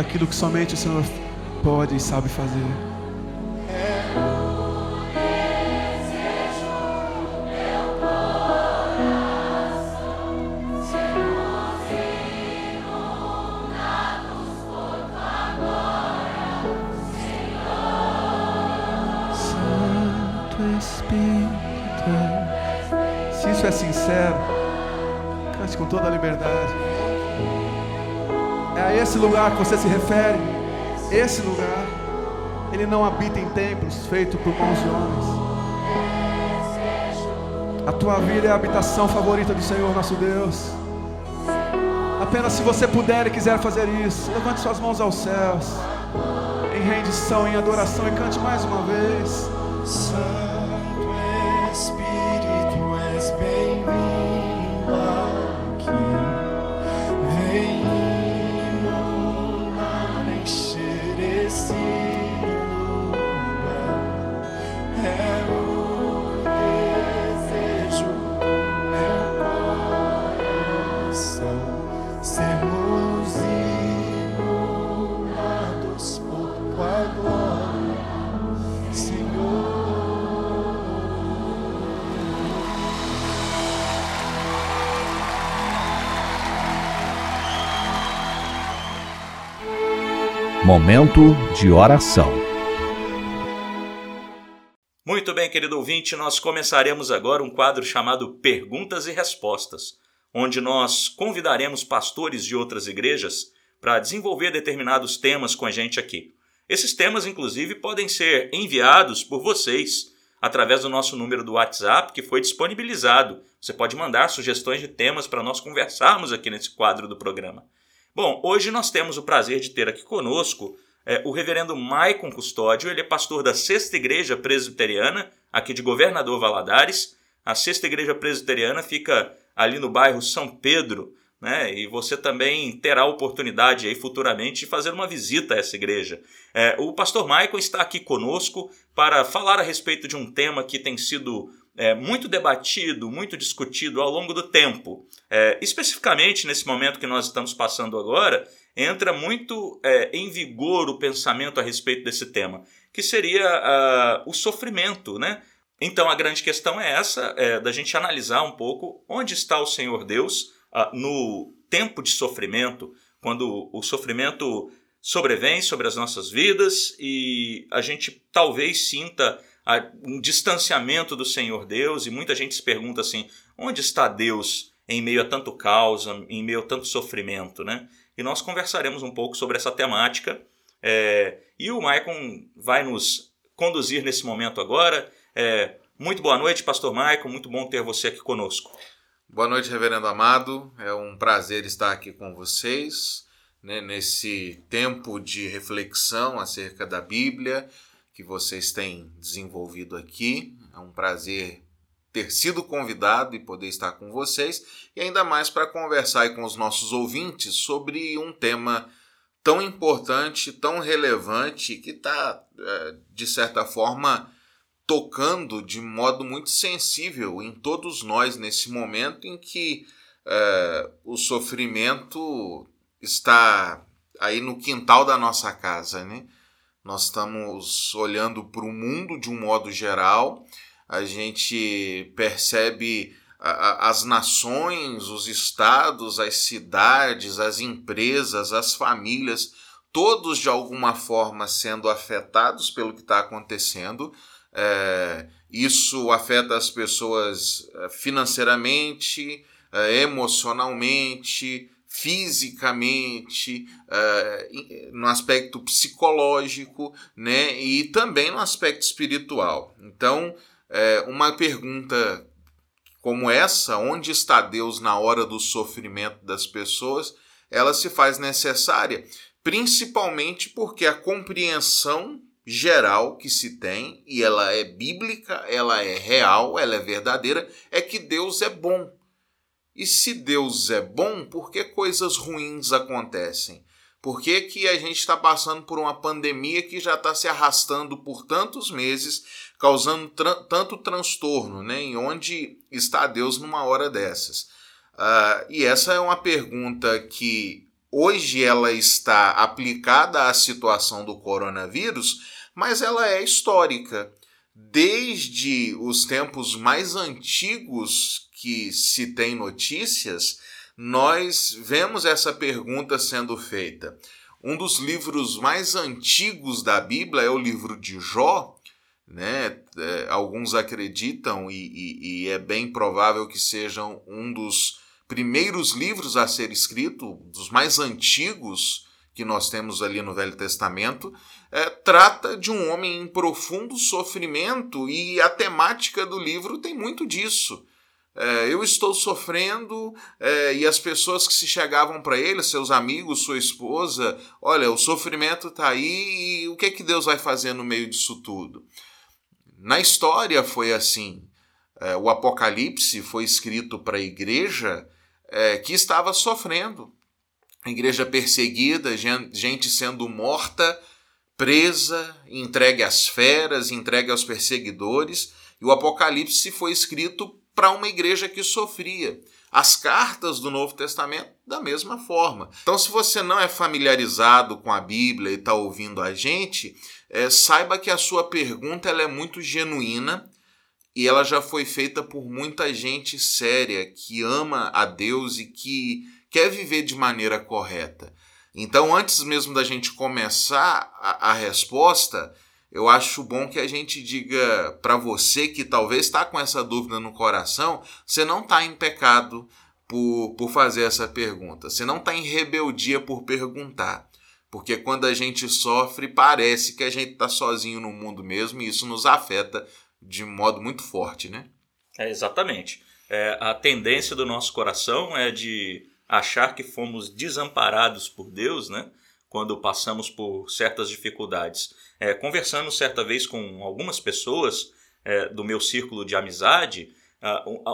aquilo que somente o Senhor pode e sabe fazer. Você se refere. Esse lugar. Ele não habita em templos feitos por mãos de homens. A tua vida é a habitação favorita do Senhor nosso Deus. Apenas se você puder e quiser fazer isso, levante suas mãos aos céus. Em rendição, em adoração e cante mais uma vez. Momento de oração. Muito bem, querido ouvinte, nós começaremos agora um quadro chamado Perguntas e Respostas, onde nós convidaremos pastores de outras igrejas para desenvolver determinados temas com a gente aqui. Esses temas, inclusive, podem ser enviados por vocês através do nosso número do WhatsApp que foi disponibilizado. Você pode mandar sugestões de temas para nós conversarmos aqui nesse quadro do programa. Bom, hoje nós temos o prazer de ter aqui conosco é, o reverendo Maicon Custódio. Ele é pastor da Sexta Igreja Presbiteriana, aqui de Governador Valadares. A Sexta Igreja Presbiteriana fica ali no bairro São Pedro, né? E você também terá a oportunidade aí futuramente de fazer uma visita a essa igreja. É, o pastor Maicon está aqui conosco para falar a respeito de um tema que tem sido é, muito debatido, muito discutido ao longo do tempo. É, especificamente nesse momento que nós estamos passando agora, entra muito é, em vigor o pensamento a respeito desse tema, que seria ah, o sofrimento, né? Então a grande questão é essa, é, da gente analisar um pouco onde está o Senhor Deus ah, no tempo de sofrimento, quando o sofrimento sobrevém sobre as nossas vidas e a gente talvez sinta um distanciamento do Senhor Deus e muita gente se pergunta assim, onde está Deus em meio a tanto caos, em meio a tanto sofrimento, né? E nós conversaremos um pouco sobre essa temática é, e o Maicon vai nos conduzir nesse momento agora. É, muito boa noite, Pastor Maicon, muito bom ter você aqui conosco. Boa noite, Reverendo Amado. É um prazer estar aqui com vocês né, nesse tempo de reflexão acerca da Bíblia que vocês têm desenvolvido aqui. É um prazer ter sido convidado e poder estar com vocês e ainda mais para conversar com os nossos ouvintes sobre um tema tão importante, tão relevante que está de certa forma tocando de modo muito sensível em todos nós nesse momento em que é, o sofrimento está aí no quintal da nossa casa, né? Nós estamos olhando para o mundo de um modo geral, a gente percebe as nações, os estados, as cidades, as empresas, as famílias, todos de alguma forma sendo afetados pelo que está acontecendo. É, isso afeta as pessoas financeiramente, é, emocionalmente, fisicamente, uh, no aspecto psicológico, né, e também no aspecto espiritual. Então, é, uma pergunta como essa, onde está Deus na hora do sofrimento das pessoas, ela se faz necessária, principalmente porque a compreensão geral que se tem, e ela é bíblica, ela é real, ela é verdadeira, é que Deus é bom. E se Deus é bom, por que coisas ruins acontecem? Por que, que a gente está passando por uma pandemia que já está se arrastando por tantos meses, causando tra tanto transtorno? Né? E onde está Deus numa hora dessas? Uh, e essa é uma pergunta que hoje ela está aplicada à situação do coronavírus, mas ela é histórica. Desde os tempos mais antigos que se tem notícias, nós vemos essa pergunta sendo feita. Um dos livros mais antigos da Bíblia é o livro de Jó. Né? É, alguns acreditam, e, e, e é bem provável que sejam um dos primeiros livros a ser escrito, dos mais antigos que nós temos ali no Velho Testamento, é, trata de um homem em profundo sofrimento e a temática do livro tem muito disso. É, eu estou sofrendo é, e as pessoas que se chegavam para ele, seus amigos, sua esposa, olha, o sofrimento está aí e o que é que Deus vai fazer no meio disso tudo? Na história foi assim. É, o Apocalipse foi escrito para a igreja que estava sofrendo. Igreja perseguida, gente sendo morta, presa, entregue às feras, entregue aos perseguidores. E o Apocalipse foi escrito para uma igreja que sofria. As cartas do Novo Testamento, da mesma forma. Então, se você não é familiarizado com a Bíblia e está ouvindo a gente, é, saiba que a sua pergunta ela é muito genuína e ela já foi feita por muita gente séria que ama a Deus e que quer viver de maneira correta. Então, antes mesmo da gente começar a, a resposta, eu acho bom que a gente diga para você que talvez está com essa dúvida no coração, você não está em pecado por, por fazer essa pergunta, você não está em rebeldia por perguntar. Porque quando a gente sofre, parece que a gente está sozinho no mundo mesmo e isso nos afeta de modo muito forte, né? É, exatamente. É, a tendência do nosso coração é de achar que fomos desamparados por Deus, né? Quando passamos por certas dificuldades. É, conversando certa vez com algumas pessoas é, do meu círculo de amizade,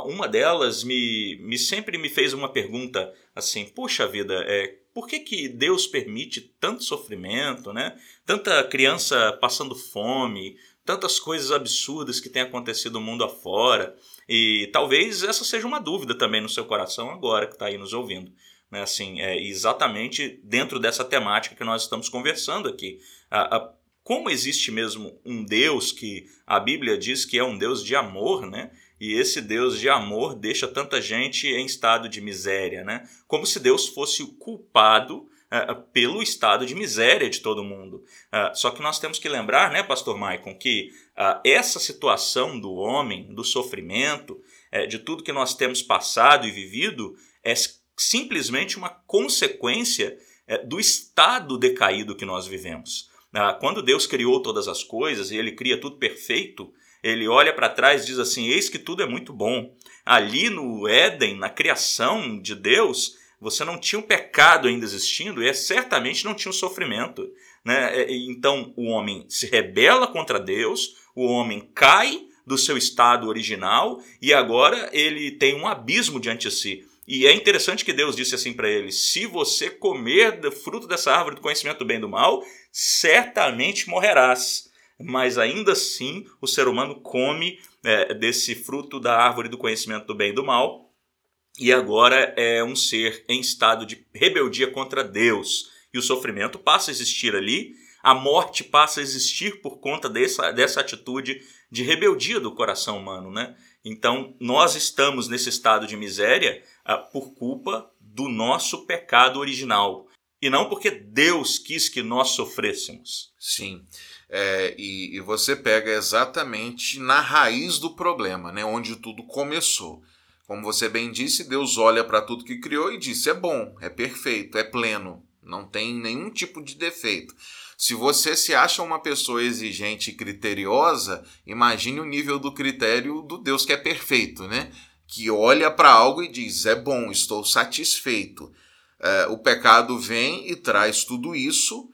uma delas me, me sempre me fez uma pergunta assim: puxa vida, é, por que, que Deus permite tanto sofrimento, né? Tanta criança passando fome, tantas coisas absurdas que têm acontecido no mundo afora. E talvez essa seja uma dúvida também no seu coração agora que está aí nos ouvindo. Né? Assim, é exatamente dentro dessa temática que nós estamos conversando aqui. A, a, como existe mesmo um Deus que a Bíblia diz que é um Deus de amor, né? E esse Deus de amor deixa tanta gente em estado de miséria, né? Como se Deus fosse o culpado uh, pelo estado de miséria de todo mundo. Uh, só que nós temos que lembrar, né, Pastor Maicon, que uh, essa situação do homem, do sofrimento, de tudo que nós temos passado e vivido, é simplesmente uma consequência do estado decaído que nós vivemos. Quando Deus criou todas as coisas e Ele cria tudo perfeito, ele olha para trás e diz assim: Eis que tudo é muito bom. Ali no Éden, na criação de Deus, você não tinha um pecado ainda existindo e é, certamente não tinha um sofrimento. Né? É, então o homem se rebela contra Deus, o homem cai do seu estado original e agora ele tem um abismo diante de si. E é interessante que Deus disse assim para ele: se você comer do fruto dessa árvore do conhecimento do bem e do mal, certamente morrerás mas ainda assim o ser humano come é, desse fruto da árvore do conhecimento do bem e do mal, e agora é um ser em estado de rebeldia contra Deus. E o sofrimento passa a existir ali, a morte passa a existir por conta dessa, dessa atitude de rebeldia do coração humano. Né? Então, nós estamos nesse estado de miséria por culpa do nosso pecado original. E não porque Deus quis que nós sofrêssemos. Sim. É, e, e, você pega exatamente na raiz do problema, né, onde tudo começou. Como você bem disse, Deus olha para tudo que criou e disse: é bom, é perfeito, é pleno, não tem nenhum tipo de defeito. Se você se acha uma pessoa exigente e criteriosa, imagine o nível do critério do Deus que é perfeito, né? Que olha para algo e diz: é bom, estou satisfeito. É, o pecado vem e traz tudo isso,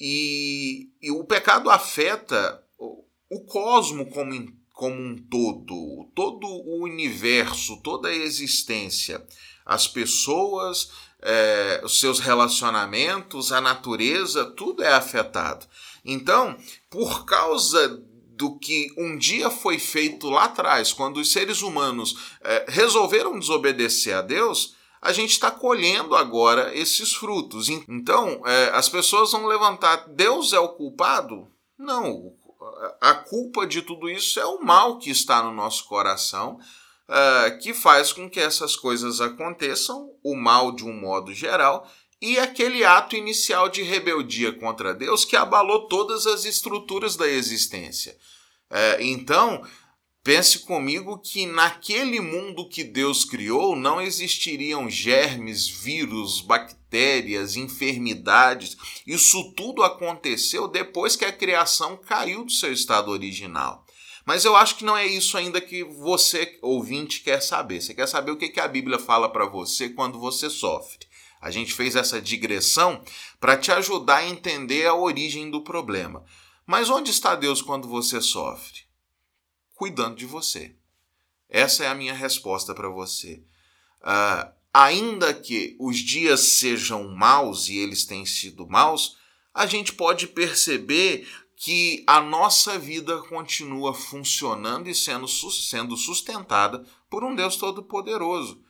e, e o pecado afeta o, cosmo como, como um todo, todo o universo, toda a existência, as pessoas, é, os seus relacionamentos, a natureza, tudo é afetado. Então, por causa do que um dia foi feito lá atrás, quando os seres humanos é, resolveram desobedecer a Deus, a gente está colhendo agora esses frutos. En- Então, é, as pessoas vão levantar: Deus é o culpado? Não. A culpa de tudo isso é o mal que está no nosso coração, é, que faz com que essas coisas aconteçam, o mal de um modo geral, e aquele ato inicial de rebeldia contra Deus que abalou todas as estruturas da existência. É, então, pense comigo que naquele mundo que Deus criou não existiriam germes, vírus, bactérias, enfermidades. Isso tudo aconteceu depois que a criação caiu do seu estado original. Mas eu acho que não é isso ainda que você, ouvinte, quer saber. Você quer saber o que que a Bíblia fala para você quando você sofre. A gente fez essa digressão para te ajudar a entender a origem do problema. Mas onde está Deus quando você sofre? Cuidando de você. Essa é a minha resposta para você. Ah, ainda que os dias sejam maus e eles têm sido maus, a gente pode perceber que a nossa vida continua funcionando e sendo, sendo sustentada por um Deus Todo-Poderoso.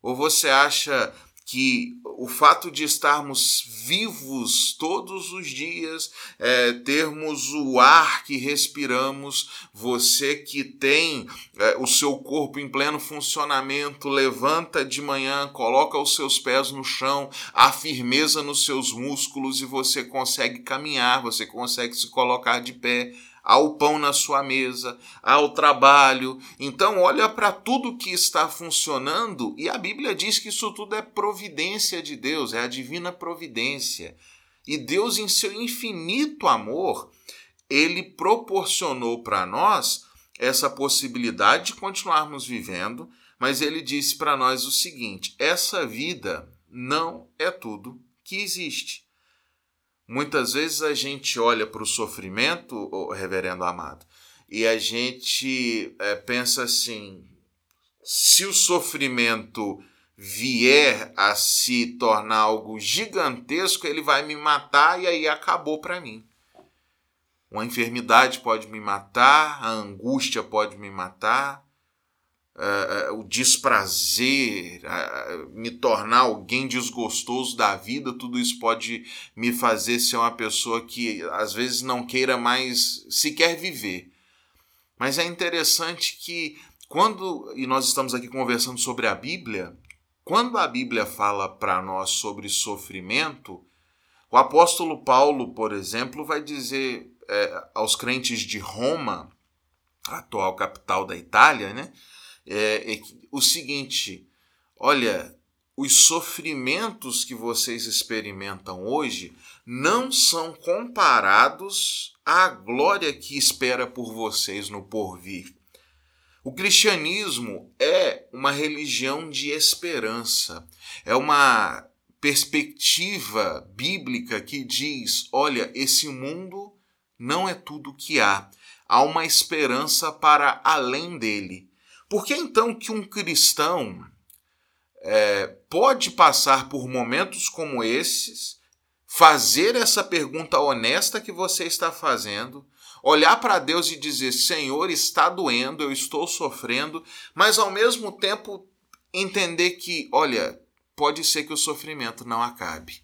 Ou você acha que o fato de estarmos vivos todos os dias, é, termos o ar que respiramos, você que tem é, o seu corpo em pleno funcionamento, levanta de manhã, coloca os seus pés no chão, há firmeza nos seus músculos e você consegue caminhar, você consegue se colocar de pé há o pão na sua mesa, há o trabalho. Então, olha para tudo que está funcionando e a Bíblia diz que isso tudo é providência de Deus, é a divina providência. E Deus, em seu infinito amor, ele proporcionou para nós essa possibilidade de continuarmos vivendo, mas ele disse para nós o seguinte: essa vida não é tudo que existe. Muitas vezes a gente olha para o sofrimento, reverendo amado, e a gente é, pensa assim: se o sofrimento vier a se tornar algo gigantesco, ele vai me matar e aí acabou para mim. Uma enfermidade pode me matar, a angústia pode me matar, uh, o desprazer, uh, me tornar alguém desgostoso da vida, tudo isso pode me fazer ser uma pessoa que às vezes não queira mais sequer viver. Mas é interessante que quando, e nós estamos aqui conversando sobre a Bíblia, quando a Bíblia fala para nós sobre sofrimento, o apóstolo Paulo, por exemplo, vai dizer é, aos crentes de Roma, a atual capital da Itália, né, é, é o seguinte: olha, os sofrimentos que vocês experimentam hoje não são comparados à glória que espera por vocês no porvir. O cristianismo é uma religião de esperança, é uma perspectiva bíblica que diz: olha, esse mundo não é tudo que há, há uma esperança para além dele. Por que então que um cristão é, pode passar por momentos como esses, fazer essa pergunta honesta que você está fazendo, olhar para Deus e dizer: Senhor, está doendo, eu estou sofrendo, mas ao mesmo tempo entender que, olha, pode ser que o sofrimento não acabe.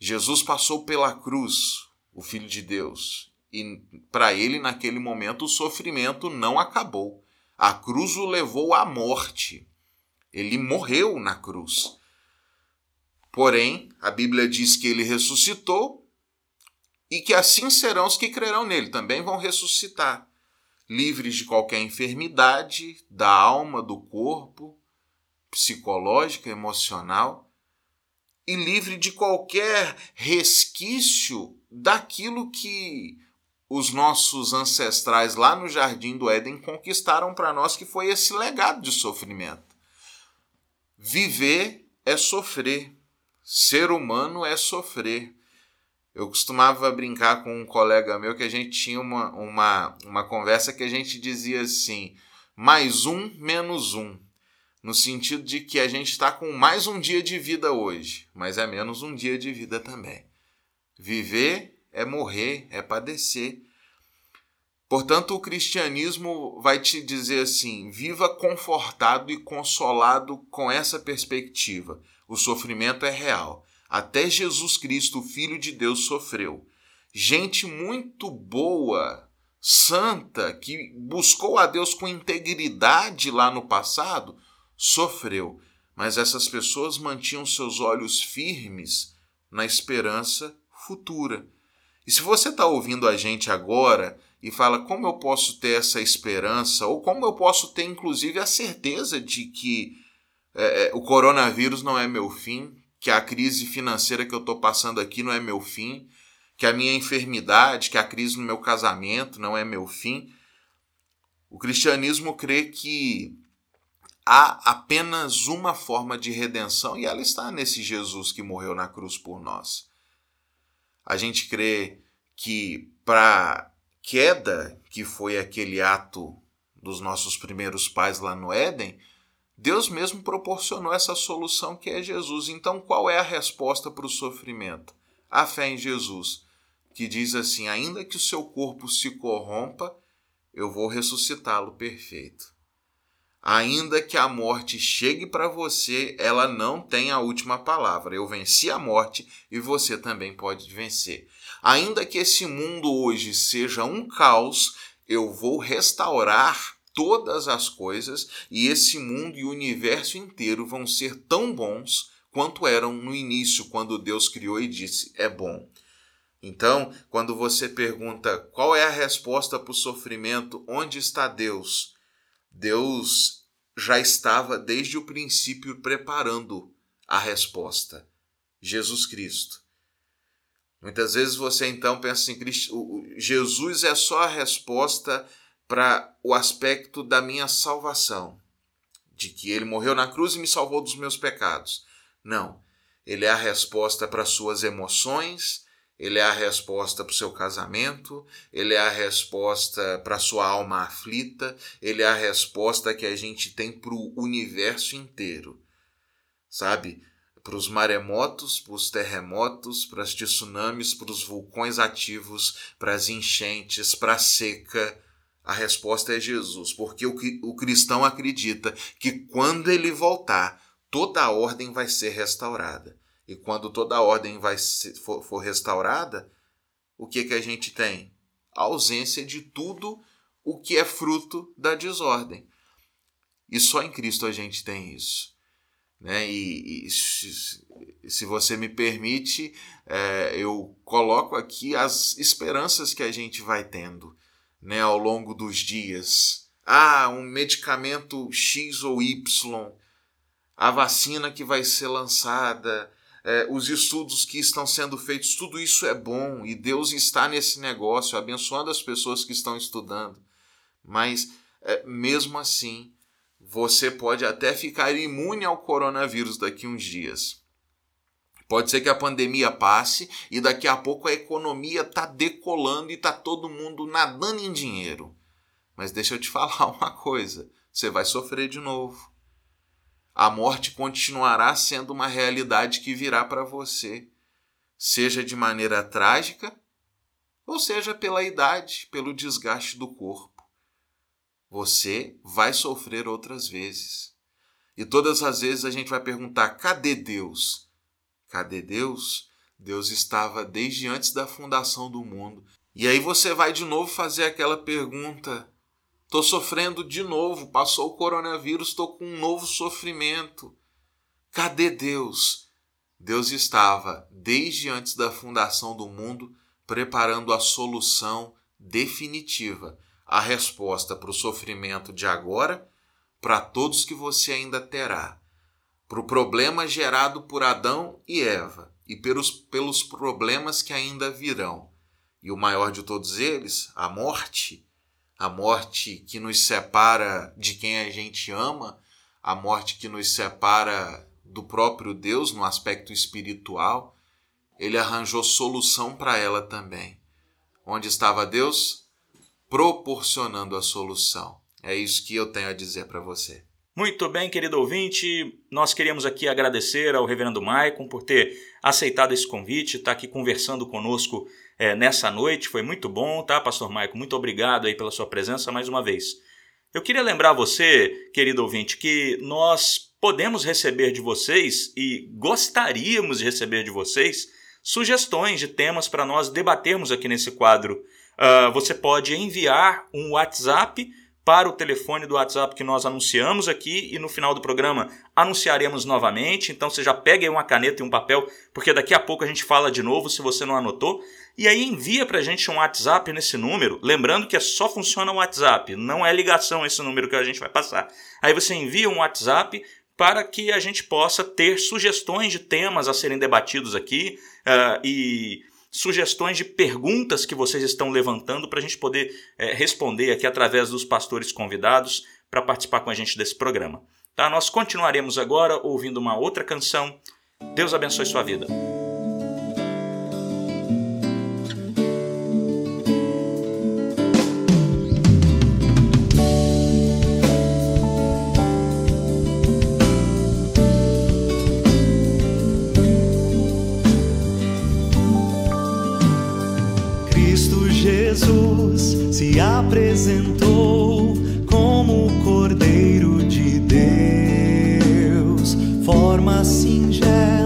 Jesus passou pela cruz, o Filho de Deus, e para ele, naquele momento, o sofrimento não acabou. A cruz o levou à morte. Ele morreu na cruz. Porém, a Bíblia diz que ele ressuscitou e que assim serão os que crerão nele, também vão ressuscitar, livres de qualquer enfermidade da alma, do corpo, psicológica, emocional, e livre de qualquer resquício daquilo que os nossos ancestrais lá no jardim do Éden conquistaram para nós, que foi esse legado de sofrimento. Viver é sofrer. Ser humano é sofrer. Eu costumava brincar com um colega meu que a gente tinha uma, uma, uma conversa que a gente dizia assim: mais um menos um. No sentido de que a gente está com mais um dia de vida hoje, mas é menos um dia de vida também. Viver é morrer, é padecer. Portanto, o cristianismo vai te dizer assim: viva confortado e consolado com essa perspectiva. O sofrimento é real. Até Jesus Cristo, Filho de Deus, sofreu. Gente muito boa, santa, que buscou a Deus com integridade lá no passado, sofreu. Mas essas pessoas mantinham seus olhos firmes na esperança futura. E se você está ouvindo a gente agora e fala como eu posso ter essa esperança, ou como eu posso ter inclusive a certeza de que é, o coronavírus não é meu fim, que a crise financeira que eu estou passando aqui não é meu fim, que a minha enfermidade, que a crise no meu casamento não é meu fim. O cristianismo crê que há apenas uma forma de redenção e ela está nesse Jesus que morreu na cruz por nós. A gente crê que para queda, que foi aquele ato dos nossos primeiros pais lá no Éden, Deus mesmo proporcionou essa solução que é Jesus. Então, qual é a resposta para o sofrimento? A fé em Jesus, que diz assim: ainda que o seu corpo se corrompa, eu vou ressuscitá-lo perfeito. Ainda que a morte chegue para você, ela não tem a última palavra. Eu venci a morte e você também pode vencer. Ainda que esse mundo hoje seja um caos, eu vou restaurar todas as coisas e esse mundo e o universo inteiro vão ser tão bons quanto eram no início, quando Deus criou e disse: é bom. Então, quando você pergunta qual é a resposta para o sofrimento, onde está Deus? Deus já estava desde o princípio preparando a resposta: Jesus Cristo. Muitas vezes você então pensa assim: Jesus é só a resposta para o aspecto da minha salvação, de que ele morreu na cruz e me salvou dos meus pecados. Não. Ele é a resposta para suas emoções, ele é a resposta para o seu casamento, ele é a resposta para a sua alma aflita, ele é a resposta que a gente tem para o universo inteiro. Sabe? Para os maremotos, para os terremotos, para os tsunamis, para os vulcões ativos, para as enchentes, para a seca, a resposta é Jesus, porque o, o cristão acredita que quando ele voltar, toda a ordem vai ser restaurada. E quando toda a ordem vai for, for restaurada, o que, que a gente tem? A ausência de tudo o que é fruto da desordem. E só em Cristo a gente tem isso. Né? E, e se, se, você me permite, é, eu coloco aqui as esperanças que a gente vai tendo né, ao longo dos dias. Ah, um medicamento X ou Y, a vacina que vai ser lançada, é, os estudos que estão sendo feitos, tudo isso é bom e Deus está nesse negócio, abençoando as pessoas que estão estudando. Mas, é, mesmo assim, você pode até ficar imune ao coronavírus daqui uns dias. Pode ser que a pandemia passe e daqui a pouco a economia está decolando e está todo mundo nadando em dinheiro. Mas deixa eu te falar uma coisa: você vai sofrer de novo. A morte continuará sendo uma realidade que virá para você, seja de maneira trágica, ou seja pela idade, pelo desgaste do corpo. Você vai sofrer outras vezes. E todas as vezes a gente vai perguntar: cadê Deus? Cadê Deus? Deus estava desde antes da fundação do mundo. E aí você vai de novo fazer aquela pergunta: Estou sofrendo de novo, passou o coronavírus, estou com um novo sofrimento. Cadê Deus? Deus estava, desde antes da fundação do mundo, preparando a solução definitiva, a resposta para o sofrimento de agora, para todos que você ainda terá para o problema gerado por Adão e Eva e pelos, pelos problemas que ainda virão. E o maior de todos eles, a morte, a morte que nos separa de quem a gente ama, a morte que nos separa do próprio Deus no aspecto espiritual, ele arranjou solução para ela também. Onde estava Deus? Proporcionando a solução. É isso que eu tenho a dizer para você. Muito bem, querido ouvinte, nós queríamos aqui agradecer ao reverendo Maicon por ter aceitado esse convite, estar tá aqui conversando conosco é, nessa noite, foi muito bom, tá, pastor Maicon? Muito obrigado aí pela sua presença mais uma vez. Eu queria lembrar você, querido ouvinte, que nós podemos receber de vocês e gostaríamos de receber de vocês sugestões de temas para nós debatermos aqui nesse quadro. Uh, você pode enviar um WhatsApp para o telefone do WhatsApp que nós anunciamos aqui e no final do programa anunciaremos novamente. Então você já pega aí uma caneta e um papel, porque daqui a pouco a gente fala de novo se você não anotou. E aí envia para a gente um WhatsApp nesse número, lembrando que só funciona o WhatsApp, não é ligação esse número que a gente vai passar. Aí você envia um WhatsApp para que a gente possa ter sugestões de temas a serem debatidos aqui uh, e sugestões de perguntas que vocês estão levantando para a gente poder é, responder aqui através dos pastores convidados para participar com a gente desse programa. Tá? Nós continuaremos agora ouvindo uma outra canção. Deus abençoe sua vida. Se apresentou como o Cordeiro de Deus, forma singela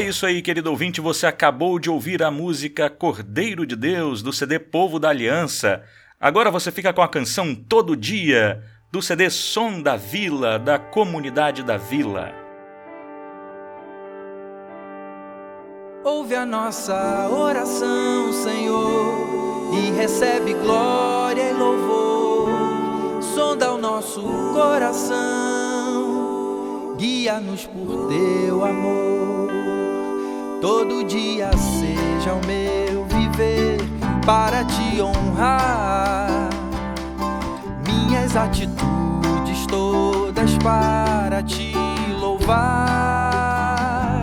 É isso aí, querido ouvinte. Você acabou de ouvir a música Cordeiro de Deus, do CD Povo da Aliança. Agora você fica com a canção Todo Dia, do CD Som da Vila, da Comunidade da Vila. Ouve a nossa oração, Senhor, e recebe glória e louvor. Sonda o nosso coração, guia-nos por teu amor. Todo dia seja o meu viver para te honrar. Minhas atitudes todas para te louvar.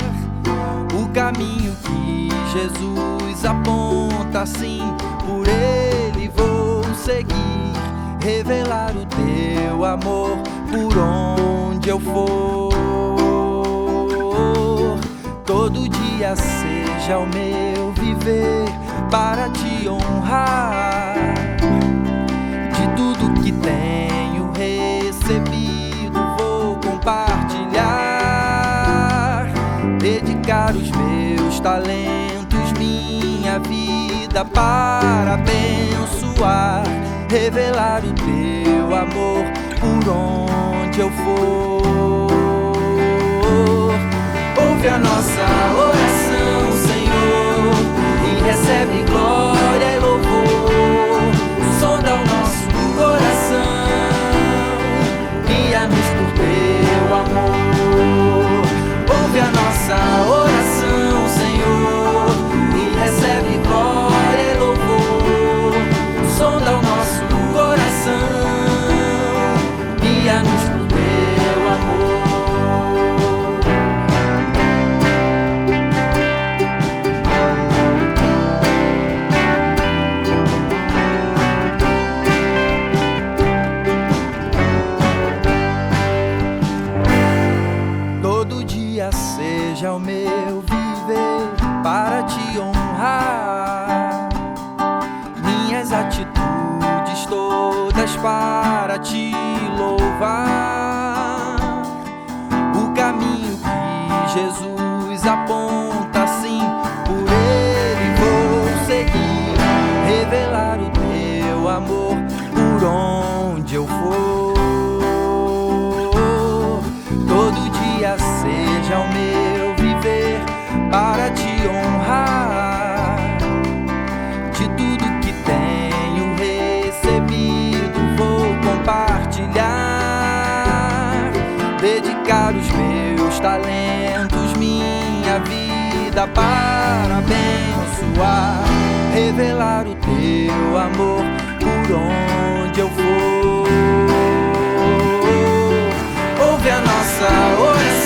O caminho que Jesus aponta, sim, por ele vou seguir. Revelar o teu amor por onde eu for. Seja o meu viver para te honrar. De tudo que tenho recebido, vou compartilhar. Dedicar os meus talentos, minha vida para abençoar. Revelar o teu amor por onde eu for. Ouve a nossa oração, recebe glória louvar. Vida para abençoar. Revelar o teu amor por onde eu for. Ouve a nossa oração,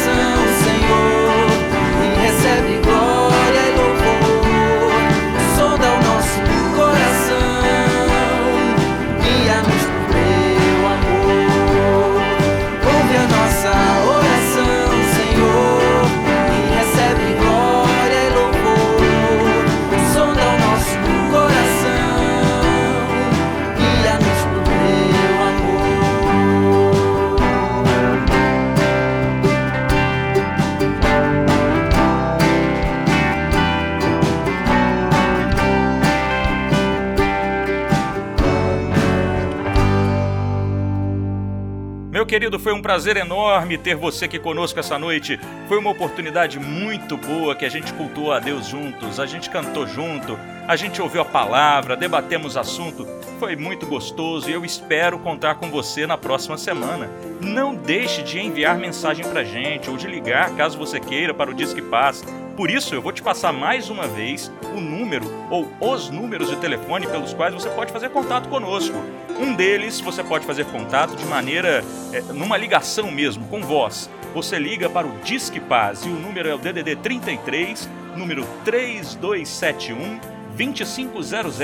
foi um prazer enorme ter você aqui conosco essa noite. Foi uma oportunidade muito boa que a gente cultuou a Deus juntos, a gente cantou junto, a gente ouviu a palavra, debatemos assunto. Foi muito gostoso e eu espero contar com você na próxima semana. Não deixe de enviar mensagem pra gente ou de ligar caso você queira para o Disque Paz. Por isso, eu vou te passar mais uma vez o número ou os números de telefone pelos quais você pode fazer contato conosco. Um deles você pode fazer contato de maneira, é, numa ligação mesmo, com voz. Você liga para o Disque Paz e o número é o DDD 33, número 3271 2500.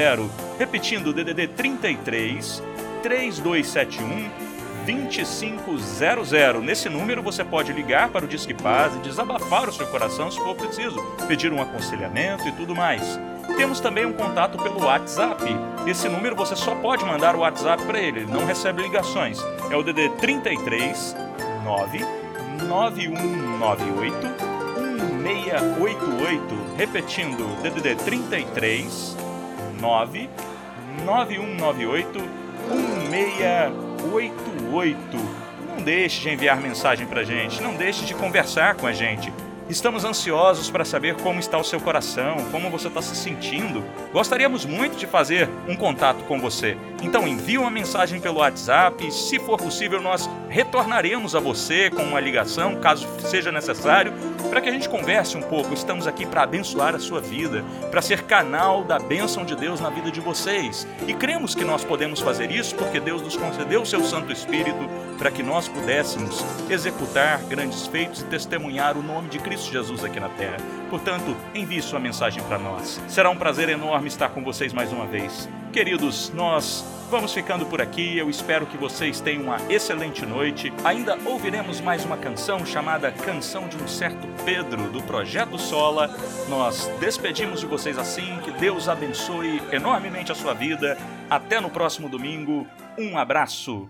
Repetindo, DDD 33 3271 2500. Nesse número você pode ligar para o Disque Paz e desabafar o seu coração se for preciso, pedir um aconselhamento e tudo mais. Temos também um contato pelo WhatsApp. Esse número você só pode mandar o WhatsApp para ele, ele não recebe ligações. É o DD 33 9 9198 1688. Repetindo, DDD 33 9 9198 1688. Não deixe de enviar mensagem pra gente, não deixe de conversar com a gente. Estamos ansiosos para saber como está o seu coração, como você está se sentindo. Gostaríamos muito de fazer um contato com você. Então envie uma mensagem pelo WhatsApp e, se for possível, nós retornaremos a você com uma ligação, caso seja necessário, para que a gente converse um pouco. Estamos aqui para abençoar a sua vida, para ser canal da bênção de Deus na vida de vocês. E cremos que nós podemos fazer isso porque Deus nos concedeu o seu Santo Espírito para que nós pudéssemos executar grandes feitos e testemunhar o nome de Cristo Jesus aqui na terra. Portanto, envie sua mensagem para nós. Será um prazer enorme estar com vocês mais uma vez. Queridos, nós vamos ficando por aqui. Eu espero que vocês tenham uma excelente noite. Ainda ouviremos mais uma canção chamada Canção de um Certo Pedro, do Projeto Sola. Nós despedimos de vocês assim. Que Deus abençoe enormemente a sua vida. Até no próximo domingo. Um abraço.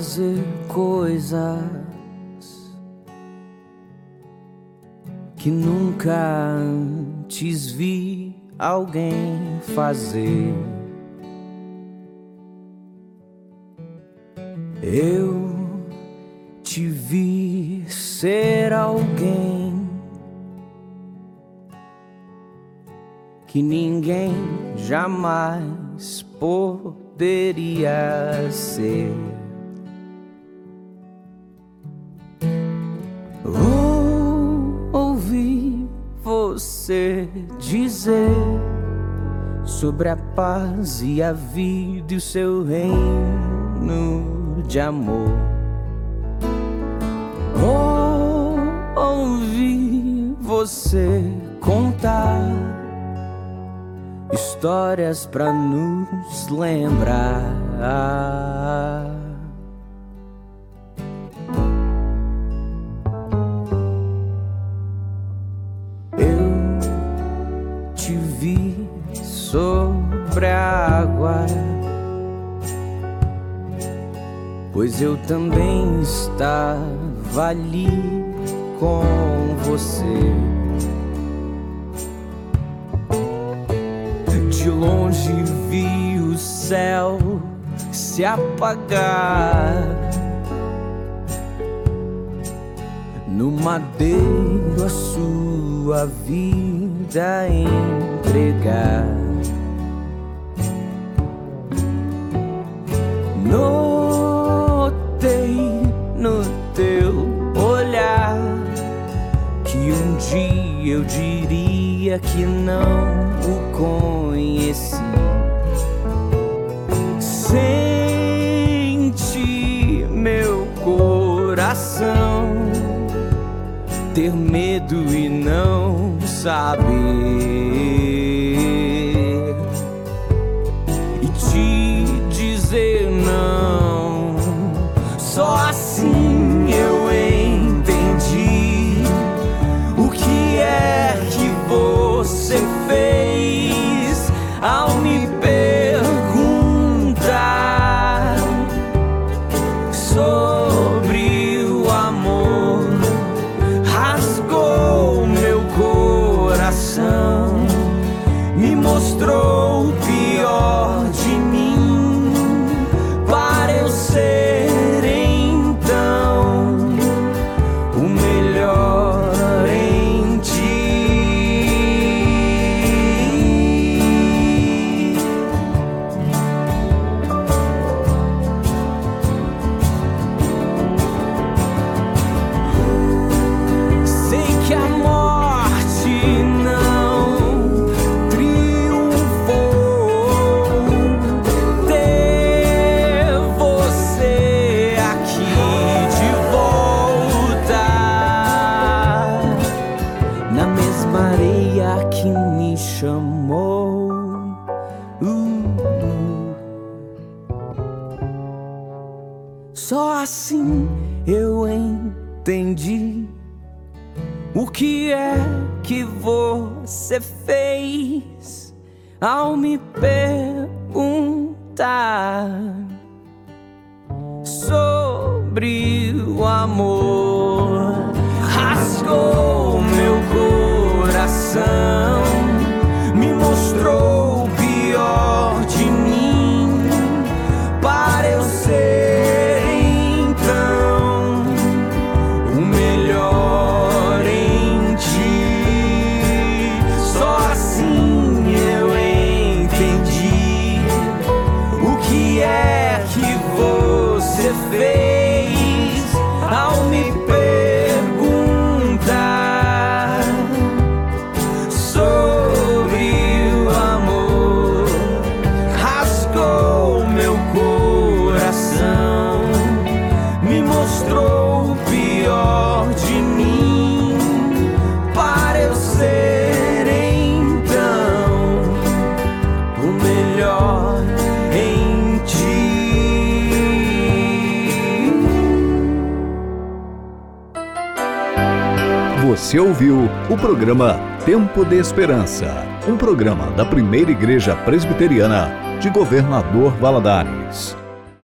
Fazer coisas que nunca antes vi alguém fazer. Eu te vi ser alguém que ninguém jamais poderia ser. Você dizer sobre a paz e a vida e o seu reino de amor. Ou ouvi você contar histórias pra nos lembrar. A água, pois eu também estava ali com você. De longe vi o céu se apagar. No madeiro a sua vida entregar Notei no teu olhar Que um dia eu diria que não o conheci. Sente meu coração ter medo e não saber, programa Tempo de Esperança, um programa da primeira igreja presbiteriana de Governador Valadares.